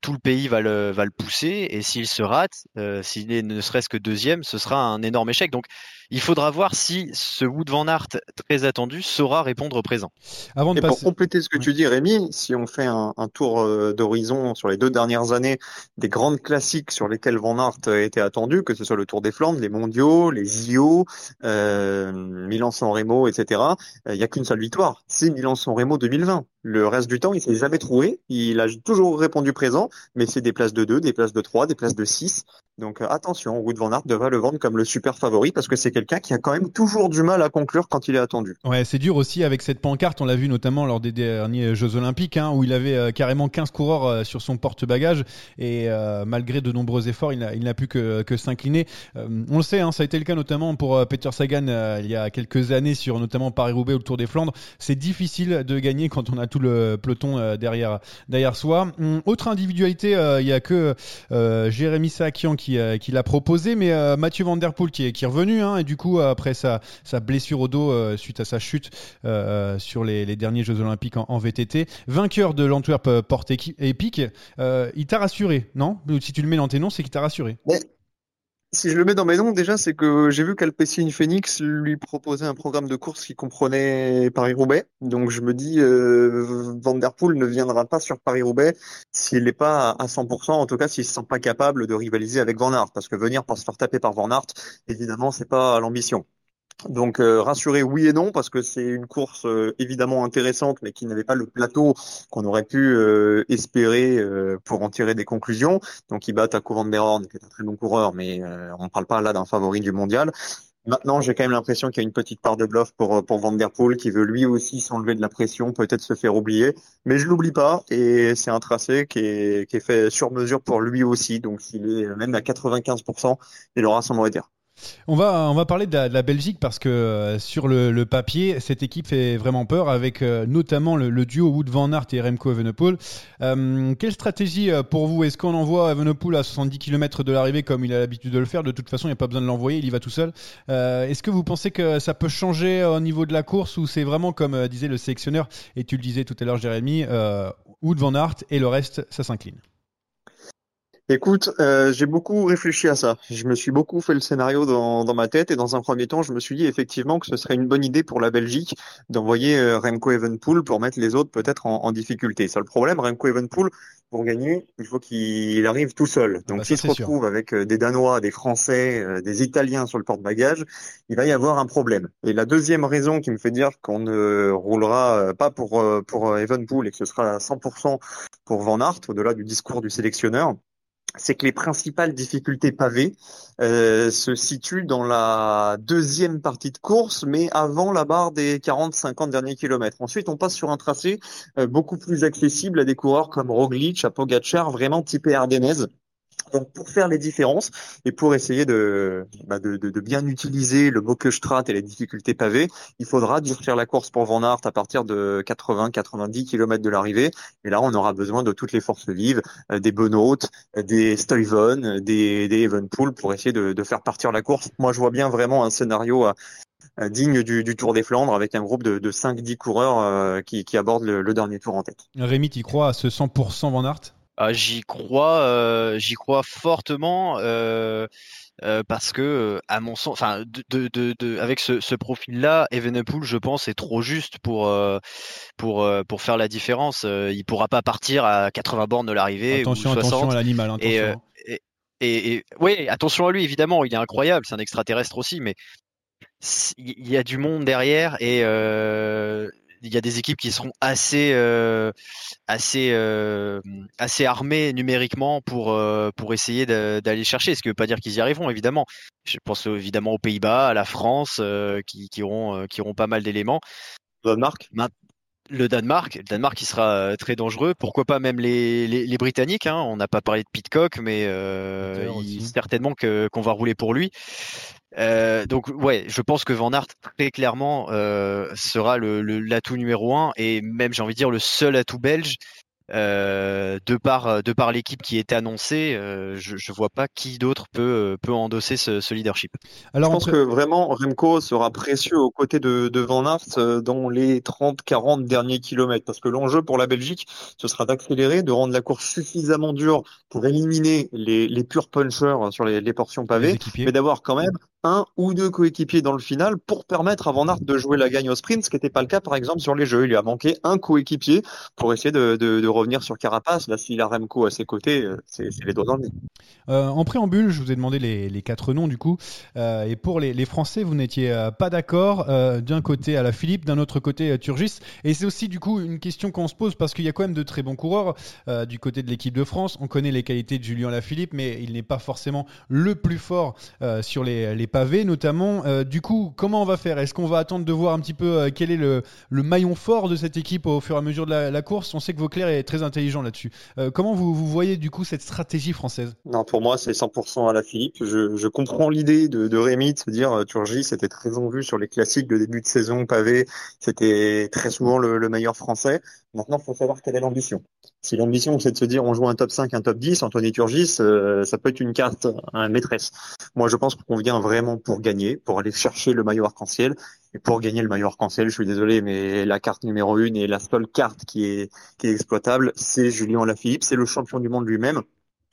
S3: tout le pays va le va le pousser et s'il se rate, s'il est ne serait-ce que deuxième, ce sera un énorme échec. Donc il faudra voir si ce Wood Van Aert très attendu saura répondre présent.
S2: Avant de Et pour compléter ce que tu dis, Rémi, si on fait un, tour euh, d'horizon sur les deux dernières années des grandes classiques sur lesquelles Van Aert été attendu, que ce soit le Tour des Flandres, les Mondiaux, les IO, euh, Milan-San Remo, etc., euh, il n'y a qu'une seule victoire, c'est Milan-San Remo 2020. Le reste du temps, il s'est jamais trouvé. Il a toujours répondu présent, mais c'est des places de 2, des places de 3, des places de 6. Donc euh, attention, Wood van Aert devrait le vendre comme le super favori parce que c'est quelqu'un qui a quand même toujours du mal à conclure quand il est attendu.
S1: Ouais, c'est dur aussi avec cette pancarte. On l'a vu notamment lors des derniers Jeux Olympiques hein, où il avait euh, carrément 15 coureurs euh, sur son porte-bagages et malgré de nombreux efforts, il n'a pu que, s'incliner. on le sait, hein, ça a été le cas notamment pour Peter Sagan il y a quelques années sur notamment Paris-Roubaix ou le Tour des Flandres. C'est difficile de gagner quand on a tout le peloton derrière, derrière soi. Hum, autre individualité, il n'y a que Jérémy Sakian qui euh, qui, l'a proposé, mais euh, Mathieu Van Der Poel qui est, revenu, hein, et du coup, après sa, blessure au dos euh, suite à sa chute sur les, derniers Jeux Olympiques en, VTT, vainqueur de l'Antwerp Porte Epic, il t'a rassuré, non? Si tu le mets dans tes noms, c'est qu'il t'a rassuré.
S2: Si je le mets dans mes noms, déjà, c'est que j'ai vu qu'Alpecin Phoenix lui proposait un programme de course qui comprenait Paris-Roubaix. Donc je me dis, euh, ne viendra pas sur Paris-Roubaix s'il n'est pas à 100%, en tout cas s'il ne se sent pas capable de rivaliser avec Van Aert. Parce que venir pour se faire taper par Van Aert, évidemment, c'est pas l'ambition. Donc euh, rassuré oui et non parce que c'est une course euh, évidemment intéressante mais qui n'avait pas le plateau qu'on aurait pu euh, espérer pour en tirer des conclusions. Donc il bat à der Horn qui est un très bon coureur mais on ne parle pas là d'un favori du mondial. Maintenant, j'ai quand même l'impression qu'il y a une petite part de bluff pour pour Van der Poel qui veut lui aussi s'enlever de la pression, peut-être se faire oublier, mais je l'oublie pas et c'est un tracé qui est qui est fait sur mesure pour lui aussi. Donc s'il est même à 95%, il aura son mot à dire.
S1: On va, on va parler de la, Belgique parce que euh, sur le, papier, cette équipe fait vraiment peur avec euh, notamment le, duo Wood Van Aert et Remco Evenepoel. Euh, quelle stratégie pour vous Est-ce qu'on envoie Evenepoel à 70 km de l'arrivée comme il a l'habitude de le faire? De toute façon, il n'y a pas besoin de l'envoyer, il y va tout seul. Est-ce que vous pensez que ça peut changer au niveau de la course ou c'est vraiment comme disait le sélectionneur et tu le disais tout à l'heure Jérémy, Wood Van Aert et le reste, ça s'incline?
S2: Écoute, euh, j'ai beaucoup réfléchi à ça. Je me suis beaucoup fait le scénario dans, dans, ma tête et dans un premier temps, je me suis dit effectivement que ce serait une bonne idée pour la Belgique d'envoyer euh, Remco Evenpool pour mettre les autres peut-être en, en, difficulté. Seul problème, Remco Evenpool, pour gagner, il faut qu'il arrive tout seul. Donc bah, s'il se retrouve avec euh, des Danois, des Français, des Italiens sur le porte-bagages, il va y avoir un problème. Et la deuxième raison qui me fait dire qu'on ne roulera pas pour, pour Evenpool et que ce sera à 100% pour Van Aert, au-delà du discours du sélectionneur, c'est que les principales difficultés pavées euh, se situent dans la deuxième partie de course, mais avant la barre des 40-50 derniers kilomètres. Ensuite, on passe sur un tracé euh, beaucoup plus accessible à des coureurs comme Roglic, à Pogacar, vraiment typé ardennaise. Donc pour faire les différences et pour essayer de, bah de, de, de, bien utiliser le Strat et les difficultés pavées, il faudra durcir la course pour Van Aert à partir de 80-90 km de l'arrivée. Et là, on aura besoin de toutes les forces vives, euh, des Benoît, des Stuyven, des, des Evenpool pour essayer de, de, faire partir la course. Moi, je vois bien vraiment un scénario euh, digne du, du, Tour des Flandres avec un groupe de, de 5-10 coureurs euh, qui, qui abordent le, le, dernier tour en tête.
S1: Rémi, tu crois à ce 100% Van Aert?
S3: Ah, j'y crois, euh, j'y crois fortement euh, euh, parce que, à mon sens, enfin, de, de, de, avec ce, ce profil-là, Evenepoel, je pense, est trop juste pour pour pour faire la différence. il pourra pas partir à 80 bornes de l'arrivée ou 60.
S1: Attention à l'animal, hein,
S3: et, et, et, et, oui, attention à lui, évidemment, il est incroyable, c'est un extraterrestre aussi, mais il y a du monde derrière et il y a des équipes qui seront assez euh, assez euh, assez armées numériquement pour euh, pour essayer d'aller chercher. Ce qui veut pas dire qu'ils y arriveront évidemment. Je pense évidemment aux Pays-Bas, à la France, qui, qui auront qui auront pas mal d'éléments.
S2: Danemark.
S3: Le Danemark, le Danemark qui sera très dangereux. Pourquoi pas même les, les, les Britanniques hein. On n'a pas parlé de Pitcock, mais il, certainement qu'on va rouler pour lui. Euh, donc ouais, je pense que Van Aert très clairement euh, sera le l'atout numéro un et même j'ai envie de dire le seul atout belge euh, de par de par l'équipe qui est annoncée, euh, je, je vois pas qui d'autre peut peut endosser ce, ce leadership.
S2: Alors, je pense que vraiment Remco sera précieux aux côtés de, de Van Aert euh, dans les 30-40 derniers kilomètres, parce que l'enjeu pour la Belgique, ce sera d'accélérer, de rendre la course suffisamment dure pour éliminer les, les purs punchers sur les, les portions pavées, mais d'avoir quand même un ou deux coéquipiers dans le final pour permettre à Van Aert de jouer la gagne au sprint, ce qui n'était pas le cas par exemple sur les jeux. Il lui a manqué un coéquipier pour essayer de, revenir sur Carapace. Là, s'il a Remco à ses côtés, euh, c'est les doigts dans le nez.
S1: Euh, en préambule, je vous ai demandé les, quatre noms du coup. Euh, et pour les, Français, vous n'étiez pas d'accord d'un côté à la Philippe, d'un autre côté à Turgis. Et c'est aussi du coup une question qu'on se pose parce qu'il y a quand même de très bons coureurs du côté de l'équipe de France. On connaît les qualités de Julien Lafilippe, mais il n'est pas forcément le plus fort sur les, les, pavés notamment. du coup, comment on va faire? Est-ce qu'on va attendre de voir un petit peu quel est le, maillon fort de cette équipe au fur et à mesure de la, course? On sait que Vauclair est très intelligent là-dessus. comment vous, vous, voyez du coup cette stratégie française?
S2: Non, pour moi, c'est 100% à la Philippe. Je, je comprends l'idée de, de, Rémi de se dire Turgis, c'était très en vue sur les classiques de début de saison pavé. C'était très souvent le, le meilleur français. Maintenant, il faut savoir quelle est l'ambition. Si l'ambition, c'est de se dire on joue un top 5, un top 10, Anthony Turgis, euh, ça peut être une carte maîtresse. Moi, je pense qu'on vient vraiment pour gagner, pour aller chercher le maillot arc-en-ciel. Et pour gagner le maillot arc-en-ciel, je suis désolé, mais la carte numéro une et la seule carte qui est, qui est exploitable, c'est Julien Lafilippe, c'est le champion du monde lui-même.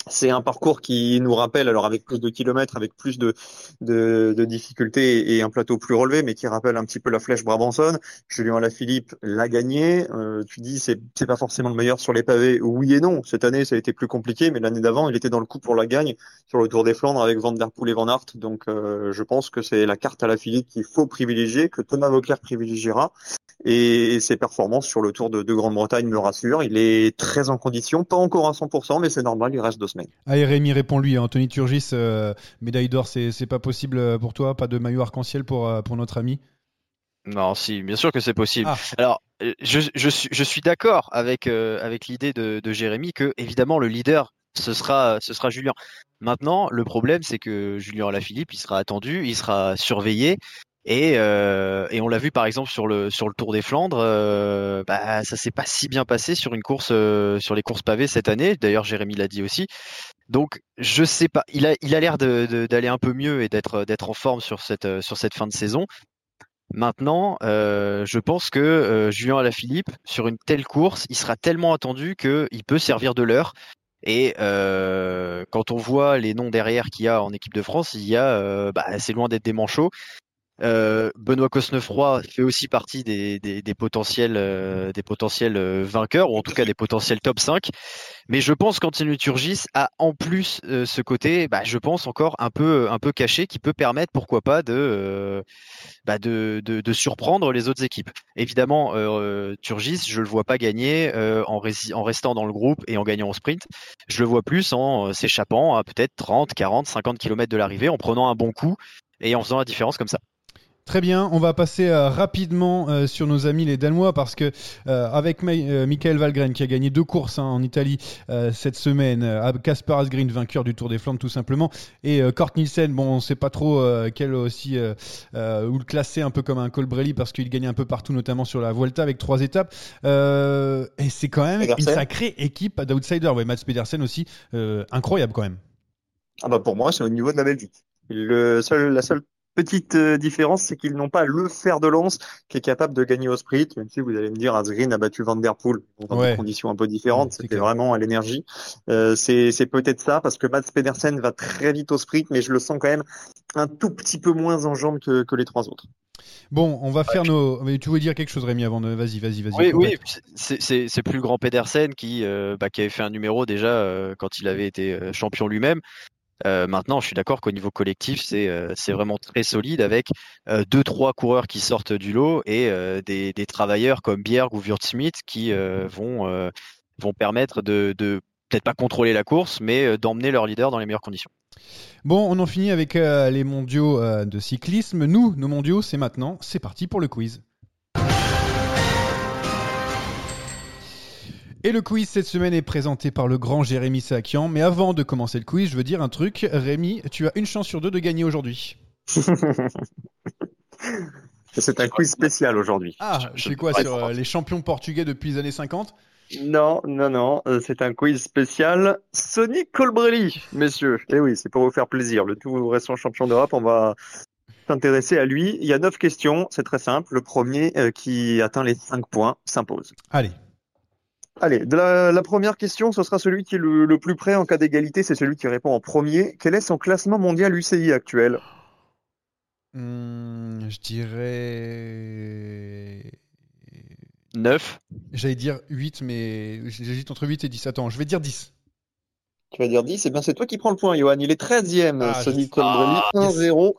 S2: C'est un parcours qui nous rappelle, alors avec plus de kilomètres, avec plus de, de, de, difficultés et un plateau plus relevé, mais qui rappelle un petit peu la flèche Brabanson. Julien Alaphilippe l'a gagné. Euh, tu dis c'est c'est pas forcément le meilleur sur les pavés. Oui et non. Cette année ça a été plus compliqué, mais l'année d'avant il était dans le coup pour la gagne sur le Tour des Flandres avec Van der Poel et Van Aert. Donc euh, je pense que c'est la carte à la Philippe qu'il faut privilégier, que Thomas Vauclair privilégiera. Et ses performances sur le Tour de, de Grande-Bretagne me rassurent. Il est très en condition, pas encore à 100%, mais c'est normal, il reste
S1: Allez Rémi, réponds-lui. Anthony Turgis, euh, médaille d'or, c'est pas possible euh, pour toi Pas de maillot arc-en-ciel pour, euh, pour notre ami?
S3: Non, si, bien sûr que c'est possible. Ah. Alors, je, je, suis, je suis d'accord avec, avec l'idée de, de Jérémy que, évidemment, le leader, ce sera, ce sera Julien. Maintenant, le problème, c'est que Julien Alaphilippe, il sera attendu, il sera surveillé. Et, euh, et on l'a vu par exemple sur le sur le Tour des Flandres, euh, bah, ça s'est pas si bien passé sur une course euh, sur les courses pavées cette année. D'ailleurs, Jérémy l'a dit aussi. Donc, je sais pas. Il a il a l'air d'aller un peu mieux et d'être d'être en forme sur cette sur cette fin de saison. Maintenant, euh, je pense que euh, Julien Alaphilippe, sur une telle course, il sera tellement attendu qu'il peut servir de l'heure. Et euh, quand on voit les noms derrière qu'il y a en équipe de France, il y a, bah, c'est loin d'être des manchots. Euh, Benoît Cosnefroy fait aussi partie des, potentiels, des potentiels euh, euh, vainqueurs, ou en tout cas des potentiels top 5. Mais je pense qu'Anthony Turgis a en plus ce côté, bah, je pense encore un peu, caché, qui peut permettre, pourquoi pas, de, bah, surprendre les autres équipes. Évidemment, Turgis, je le vois pas gagner en, en restant dans le groupe et en gagnant au sprint. Je le vois plus en s'échappant à peut-être 30, 40, 50 km de l'arrivée, en prenant un bon coup et en faisant la différence comme ça.
S1: Très bien, on va passer euh, rapidement euh, sur nos amis les Danois parce que euh, avec Michael Valgren qui a gagné deux courses hein, en Italie cette semaine, Kasper Asgreen vainqueur du Tour des Flandres tout simplement et Kort Nielsen, bon on sait pas trop quel aussi ou le classer un peu comme un Colbrelli parce qu'il gagnait un peu partout notamment sur la Vuelta avec trois étapes et c'est quand même une sacrée équipe d'outsiders. Ouais, Mats Pedersen aussi incroyable quand même.
S2: Ah bah pour moi c'est au niveau de la Belgique. Le seul, la seule Petite euh, différence, c'est qu'ils n'ont pas le fer de lance qui est capable de gagner au sprint, même si vous allez me dire Asgreen a battu Van Der Poel dans des conditions un peu différentes, c'était vraiment à l'énergie. Euh, c'est peut-être ça, parce que Mats Pedersen va très vite au sprint, mais je le sens quand même un tout petit peu moins en jambes que, que les trois autres.
S1: Bon, on va faire nos. Mais tu voulais dire quelque chose, Rémi, avant de. Vas-y, vas-y, vas-y.
S3: Oui, oui, c'est plus le grand Pedersen qui, euh, bah, qui avait fait un numéro déjà euh, quand il avait été euh, champion lui-même. Euh, maintenant, je suis d'accord qu'au niveau collectif, c'est euh, vraiment très solide avec euh, deux trois coureurs qui sortent du lot et des, des, travailleurs comme Bjerg ou Wurtzschmidt qui vont vont permettre de, de peut-être pas contrôler la course, mais d'emmener leur leader dans les meilleures conditions.
S1: Bon, on en finit avec les mondiaux de cyclisme. Nous, nos mondiaux, c'est maintenant. C'est parti pour le quiz. Et le quiz cette semaine est présenté par le grand Jérémy Sakian. Mais avant de commencer le quiz, je veux dire un truc. Rémi, tu as une chance sur deux de gagner aujourd'hui.
S2: C'est un quiz spécial aujourd'hui.
S1: Ah, c'est quoi sur euh, les champions portugais depuis les années 50
S2: Non, non, non. Euh, c'est un quiz spécial Sonic Colbrelli, messieurs. Et eh oui, c'est pour vous faire plaisir. Le tout récent champion d'Europe, on va s'intéresser à lui. Il y a neuf questions. C'est très simple. Le premier euh, qui atteint les cinq points s'impose.
S1: Allez.
S2: Allez, de la, première question, ce sera celui qui est le, plus près en cas d'égalité, c'est celui qui répond en premier. Quel est son classement mondial UCI actuel?
S1: Hmm, je dirais.
S3: 9.
S1: J'allais dire 8, mais j'hésite entre 8 et 10. Attends, je vais dire 10.
S2: Tu vas dire 10, et bien c'est toi qui prends le point, Johan. Il est 13e, ah, Sonny Colbrelli, 1-0 euh,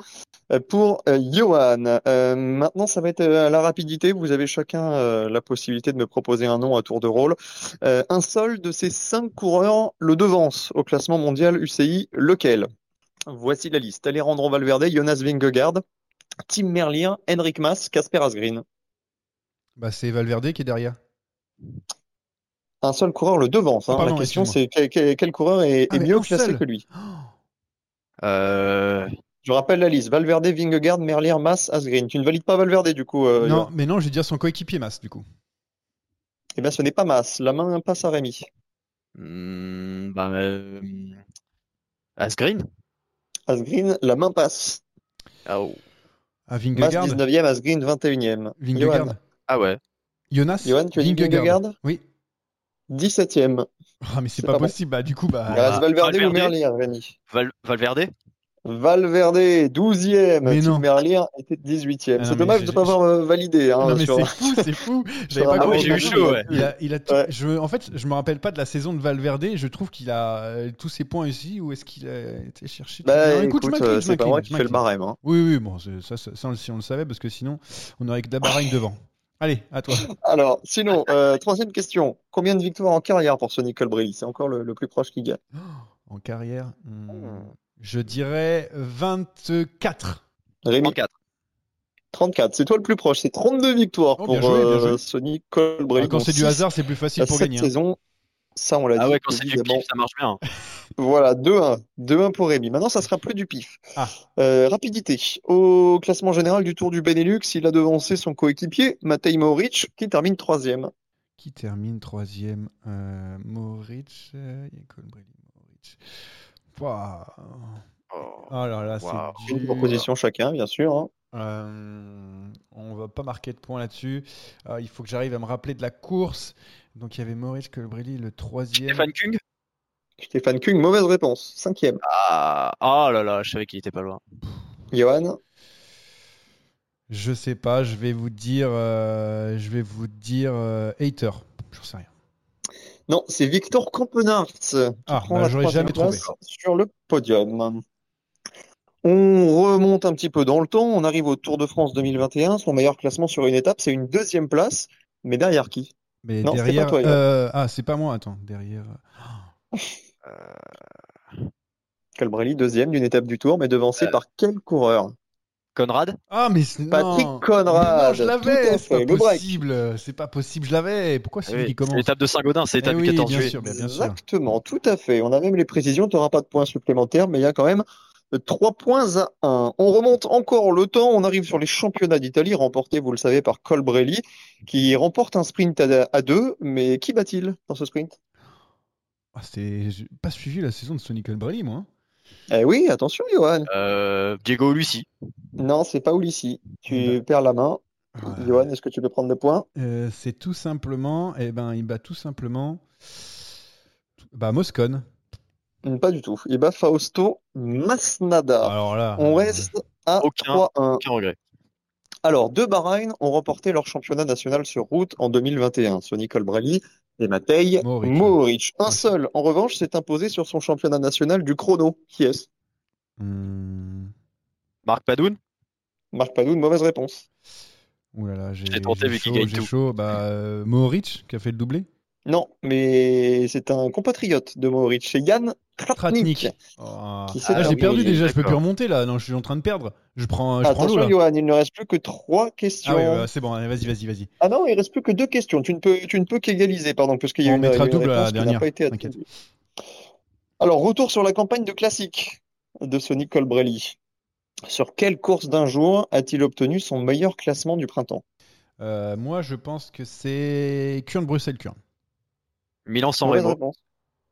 S2: pour euh, Johan. Euh, maintenant, ça va être à la rapidité. Vous avez chacun la possibilité de me proposer un nom à tour de rôle. un seul de ces cinq coureurs le devance au classement mondial UCI. Lequel? Voici la liste. Alejandro Valverde, Jonas Vingegaard, Tim Merlier, Henrik Mas, Casper Asgreen.
S1: Bah, c'est Valverde qui est derrière.
S2: Un seul coureur le devance. Hein. la question, c'est quel, coureur est, ah, mieux classé que lui?
S3: Euh...
S2: Je rappelle la liste. Valverde, Vingegaard, Merlier, Mas, Asgreen. Tu ne valides pas Valverde, du coup
S1: euh, Non, mais non, je vais dire son coéquipier Mas, du coup.
S2: Eh bien, ce n'est pas Mas. La main passe à Rémi.
S3: Hmm, bah, euh... Asgreen
S2: Asgreen, la main passe.
S3: Ah, oh.
S1: À Vingegaard.
S2: Mas 19e, Asgreen 21e.
S1: Vingegaard.
S3: Ah ouais.
S1: Jonas?
S2: Johan, tu as dit Vingegaard
S1: Oui.
S2: 17e.
S1: Ah, mais c'est pas, possible. Bah, du coup, bah.
S2: Il reste Valverde, ou Merlier, Rémi?
S3: Valverde?
S2: Valverde, 12e. Mais non. Merlier était 18e. Ah c'est dommage de ne pas avoir euh, validé. Hein,
S1: non, mais c'est fou, c'est fou. J'avais pas
S3: compris. j'ai eu chaud, ouais.
S1: Il a, il a je, en fait, je me rappelle pas de la saison de Valverde. Je trouve qu'il a euh, tous ses points ici. Où est-ce qu'il a été cherché
S2: bah, écoute, écoute c'est pas moi qui fais le barème. Hein.
S1: Oui, oui, bon, ça, ça, ça, si on le savait, parce que sinon, on aurait que Dabarine devant. Allez, à toi.
S2: Alors, sinon, euh, troisième question. Combien de victoires en carrière pour Sonny Colbrelli C'est encore le, plus proche qui gagne.
S1: en carrière hmm, Je dirais 24.
S2: Rémi 34. 34, c'est toi le plus proche. C'est 32 victoires oh, pour euh, Sonny Colbrelli.
S1: Ah, quand c'est du hasard, c'est plus facile pour gagner.
S2: Hein. saison, ça, on l'a
S3: ah
S2: dit.
S3: ouais, quand c'est du pif, ça marche bien.
S2: voilà, 2-1. 2-1 pour Rémi. Maintenant, ça sera plus du pif.
S1: Ah.
S2: Euh, rapidité. Au classement général du Tour du Benelux, il a devancé son coéquipier, Matej Moric, qui termine troisième.
S1: Qui termine troisième euh, Moric. Euh, Moric. Wow. Oh. là là, c'est
S2: Une proposition chacun, bien sûr. Hein.
S1: Euh, on va pas marquer de points là-dessus. Euh, il faut que j'arrive à me rappeler de la course. Donc il y avait Maurice Colbrelli, le troisième.
S3: Stéphane Kung?
S2: Stéphane Kung, mauvaise réponse. Cinquième.
S3: Ah, oh là là, je savais qu'il était pas loin.
S2: Johan?
S1: Je sais pas, je vais vous dire, euh, je vais vous dire euh, hater. Je sais rien.
S2: Non, c'est Victor Campenart.
S1: Ah, bah, j'aurais jamais trouvé.
S2: Sur le podium. On remonte un petit peu dans le temps. On arrive au Tour de France 2021. Son meilleur classement sur une étape, c'est une deuxième place. Mais derrière qui?
S1: Mais derrière. Euh, ah, c'est pas moi, attends. Derrière.
S2: Euh... Colbrelli, deuxième d'une étape du tour, mais devancé euh. par quel coureur?
S3: Conrad
S1: Ah, mais
S2: Patrick Conrad.
S1: Non, je l'avais C'est pas possible C'est pas possible, je l'avais. Pourquoi c'est lui qui commence
S3: L'étape de Saint-Gaudin, c'est l'étape
S1: eh
S3: du
S1: 14 bien Sûr, bien
S2: Exactement, tout à fait. On a même les précisions, tu n'auras pas de points supplémentaires, mais il y a quand même 3 points à 1. On remonte encore le temps, on arrive sur les championnats d'Italie, remportés, vous le savez, par Colbrelli, qui remporte un sprint à 2, mais qui bat-il dans ce sprint?
S1: Ah, C'est pas suivi la saison de Sonny Colbrelli, moi.
S2: Eh oui, attention, Johan.
S3: Euh, Diego Ulissi.
S2: Non, c'est pas Ulissi. Tu perds la main. Johan, est-ce que tu peux prendre le point?
S1: Euh, C'est tout simplement, eh ben, il bat tout simplement bah, Moscone.
S2: Pas du tout. Il bat Fausto Masnada.
S1: Alors là,
S2: on reste à 3-1.
S3: Aucun regret.
S2: Alors, deux Bahreïn ont remporté leur championnat national sur route en 2021. Sonny Colbrelli et Matej Mohoric. Un seul, en revanche, s'est imposé sur son championnat national du chrono. Qui est-ce?
S1: Hmm.
S3: Marc Padoun?
S2: Marc Padoun, mauvaise réponse.
S1: Ouh là là, j'ai
S3: tenté gagne tout.
S1: chaud. Bah, euh, Mohoric qui a fait le doublé
S2: non, mais c'est un compatriote de Mohoric, c'est Yann Tratnik.
S1: Oh. Ah, j'ai perdu déjà, je peux plus remonter là. Non, je suis en train de perdre. Je prends, je
S2: Attention,
S1: prends
S2: Johan, il ne reste plus que trois questions.
S1: Ah oui, c'est bon, vas-y, vas-y, vas-y.
S2: Ah non, il reste plus que deux questions. Tu ne peux, tu ne peux qu'égaliser, pardon, parce qu'il y a
S1: On
S2: une,
S1: mettra
S2: une
S1: double
S2: réponse
S1: la
S2: qui
S1: dernière.
S2: n'a pas été. Alors, retour sur la campagne de classique de Sonny Colbrelli. Sur quelle course d'un jour a-t-il obtenu son meilleur classement du printemps?
S1: Euh, Moi, je pense que c'est Kurn-Bruxelles-Kurn.
S3: Milan-San
S2: Remo.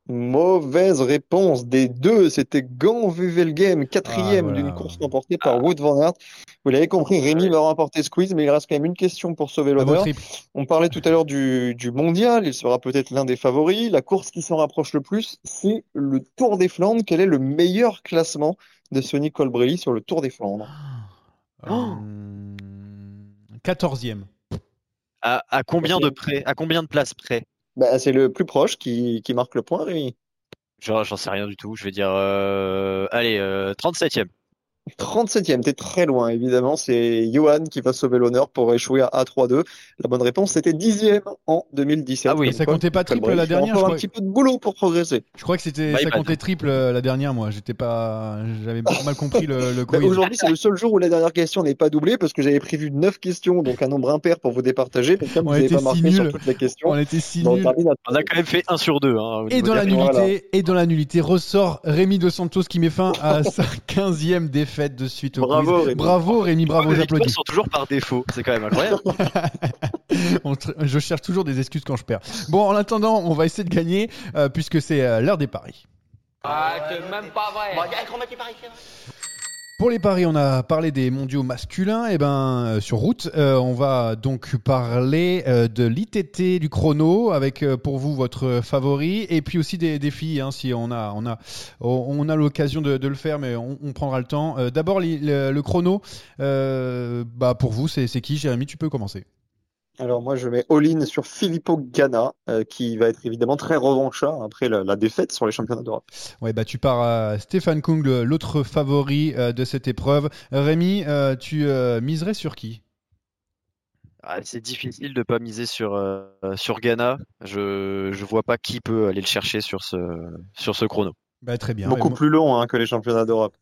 S2: Mauvaise réponse des deux. C'était Gant Vuvelgem, quatrième
S1: Ah, voilà.
S2: d'une course remportée par Wout van Aert. Vous l'avez compris, Rémi va remporter Squeeze, mais il reste quand même une question pour sauver
S1: À
S2: l'honneur. On parlait tout à l'heure du, du mondial, il sera peut-être l'un des favoris. La course qui s'en rapproche le plus, c'est le Tour des Flandres. Quel est le meilleur classement de Sonny Colbrelli sur le Tour des Flandres?
S1: 14e.
S3: À, combien de près À combien de places près?
S2: Bah, C'est le plus proche qui, qui marque le point, Rémi.
S3: J'en sais rien du tout. Je vais dire, euh, allez, 37e.
S2: 37e, t'es très loin, évidemment. C'est Johan qui va sauver l'honneur pour échouer à 3-2. La bonne réponse, c'était 10e en 2017.
S1: Ah oui, ça comptait pas triple la dernière.
S2: Je un petit peu de boulot pour progresser.
S1: Je crois que c'était, ça comptait triple euh, la dernière, moi. J'étais pas, j'avais mal compris le, le quiz.
S2: Aujourd'hui, c'est le seul jour où la dernière question n'est pas doublée parce que j'avais prévu 9 questions, donc un nombre impair pour vous départager. Mais comme vous n'avez pas marqué sur toutes les questions,
S1: on était si nuls.
S3: On a quand même fait 1 sur 2. Hein,
S1: et dans la nullité, et dans la nullité, ressort Rémi De Santos qui met fin à sa 15e défaite de suite au
S2: Bravo Rémi.
S1: Bravo Rémi, bravo, j'applaudis.
S3: sont toujours par défaut, c'est quand même incroyable.
S1: je cherche toujours des excuses quand je perds. Bon, en attendant, on va essayer de gagner euh, puisque c'est euh, l'heure des paris.
S7: Ah, c'est même pas vrai.
S1: Pour les paris, on a parlé des mondiaux masculins. Et eh ben euh, sur route, euh, on va donc parler euh, de l'ITT du chrono avec pour vous votre favori et puis aussi des, filles hein, si on a on a on a l'occasion de, le faire, mais on, prendra le temps. D'abord le, chrono, bah pour vous c'est qui, Jérémy? Tu peux commencer.
S2: Alors moi je mets all-in sur Filippo Ganna euh, qui va être évidemment très revanchard après la, défaite sur les championnats d'Europe.
S1: Ouais bah tu pars à Stéphane Kung l'autre favori euh, de cette épreuve. Rémi, euh, tu miserais sur qui?
S3: Ah, c'est difficile de pas miser sur sur Ghana. Je je vois pas qui peut aller le chercher sur ce sur ce chrono.
S1: Bah, très bien.
S2: Beaucoup plus long hein, que les championnats d'Europe.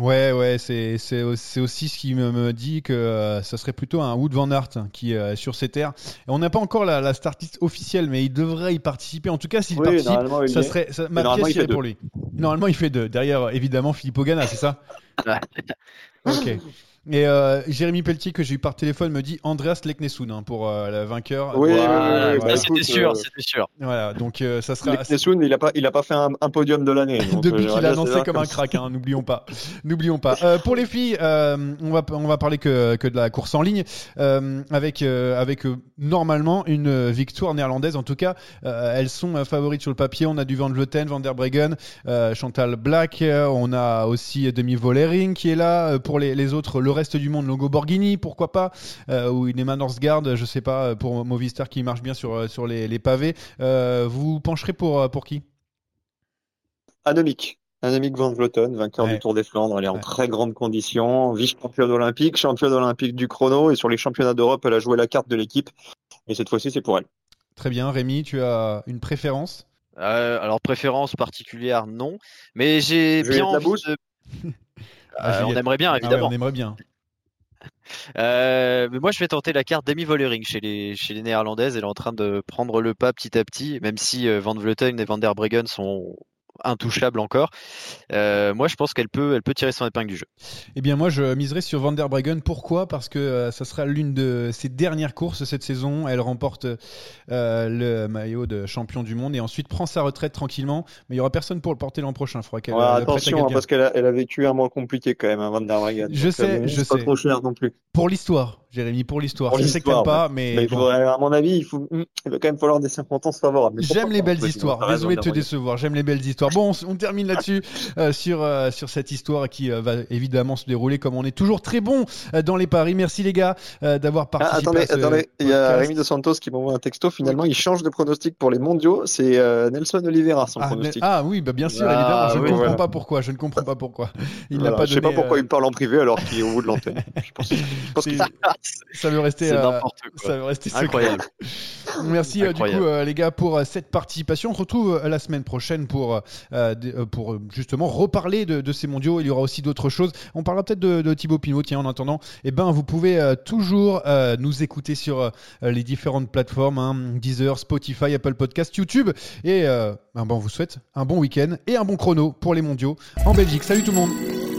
S1: Ouais, ouais, c'est, c'est, aussi ce qui me, me dit que euh, ça serait plutôt un Wood Van Aert qui euh, est sur ces terres. Et on n'a pas encore la, la startlist officielle, mais il devrait y participer. En tout cas, s'il participe, ça serait, ma pièce irait pour lui. Normalement, il fait deux. Derrière, évidemment, Philippe Ogana, c'est ça? Ok. Et euh, Jérémy Pelletier, que j'ai eu par téléphone, me dit Andreas Leknessoun hein, pour euh, le vainqueur.
S2: Oui, oui,
S3: c'était sûr, c'était sûr.
S1: Voilà, donc euh, ça sera.
S2: Leknessoun, il a pas, il a pas fait un, podium de l'année.
S1: Depuis qu'il a lancé comme un crack, hein, n'oublions pas. N'oublions pas. pour les filles, on va on va parler que, que de la course en ligne, avec avec normalement une victoire néerlandaise. En tout cas, elles sont favorites sur le papier. On a du Van Vleuten, Van der Breggen, Chantal Black. on a aussi Demi Volering qui est là. Pour les, les autres, le reste du monde, logo Borghini, pourquoi pas, euh, ou une Emma Northgard, je sais pas, pour Movistar qui marche bien sur, euh, sur les, pavés. Euh, vous pencherez pour, pour qui?
S2: Anomic. Anomic Van Vleuten, vainqueur du Tour des Flandres, elle est en très grande condition, vice-championne olympique, championne olympique du chrono, et sur les championnats d'Europe, elle a joué la carte de l'équipe, et cette fois-ci, c'est pour elle.
S1: Très bien, Rémi, tu as une préférence?
S3: Alors, préférence particulière, non, mais j'ai bien envie de... Ah, on aimerait bien, ah évidemment.
S1: on aimerait bien.
S3: Euh, mais moi, je vais tenter la carte Demi Vollering chez les, chez les Néerlandaises. Elle est en train de prendre le pas petit à petit, même si euh, Van Vleuten et Van der Breggen sont intouchable encore. Euh, moi, je pense qu'elle peut, elle peut tirer son épingle du jeu.
S1: Eh bien, moi, je miserai sur Van der Breggen. Pourquoi? Parce que euh, ça sera l'une de ses dernières courses cette saison. Elle remporte euh, le maillot de champion du monde et ensuite prend sa retraite tranquillement. Mais il y aura personne pour le porter l'an prochain. Je qu'elle.
S2: attention, parce qu'elle a, elle a, vécu un mois compliqué quand même, hein, Van der Breggen.
S1: Je sais, je sais.
S2: Pas trop cher non plus.
S1: Pour l'histoire. Jérémy, pour l'histoire. Je sais que pas, mais.
S2: à mon avis, il, faut, il va quand même falloir des circonstances favorables.
S1: J'aime les belles histoires. Désolé de te décevoir. J'aime les belles histoires. Bon, on, termine là-dessus euh, sur euh, sur cette histoire qui euh, va évidemment se dérouler comme on est toujours très bon dans les paris. Merci les gars d'avoir ah, participé.
S2: attendez, attendez. Il y a Rémi de Santos qui m'envoie un texto. Finalement, il change de pronostic pour les mondiaux. C'est Nelson Oliveira son
S1: ah,
S2: pronostic.
S1: Ah oui, bah bien sûr, ah, évidemment. je ne comprends pas pourquoi. Je ne comprends pas pourquoi.
S2: Il n'a pas. Je sais pas pourquoi il me parle en privé alors qu'il est au bout de l'antenne. Je pense,
S1: ça veut rester euh. Ça va rester
S3: incroyable.
S1: Merci euh, du coup euh, les gars pour cette participation. On se retrouve la semaine prochaine pour pour justement reparler de, ces mondiaux. Il y aura aussi d'autres choses. On parlera peut-être de, Thibaut Pinot. Tiens, en attendant, eh ben vous pouvez toujours nous écouter sur les différentes plateformes hein, Deezer, Spotify, Apple Podcast, YouTube. Et ben, on vous souhaite un bon week-end et un bon chrono pour les mondiaux en Belgique. Salut tout le monde.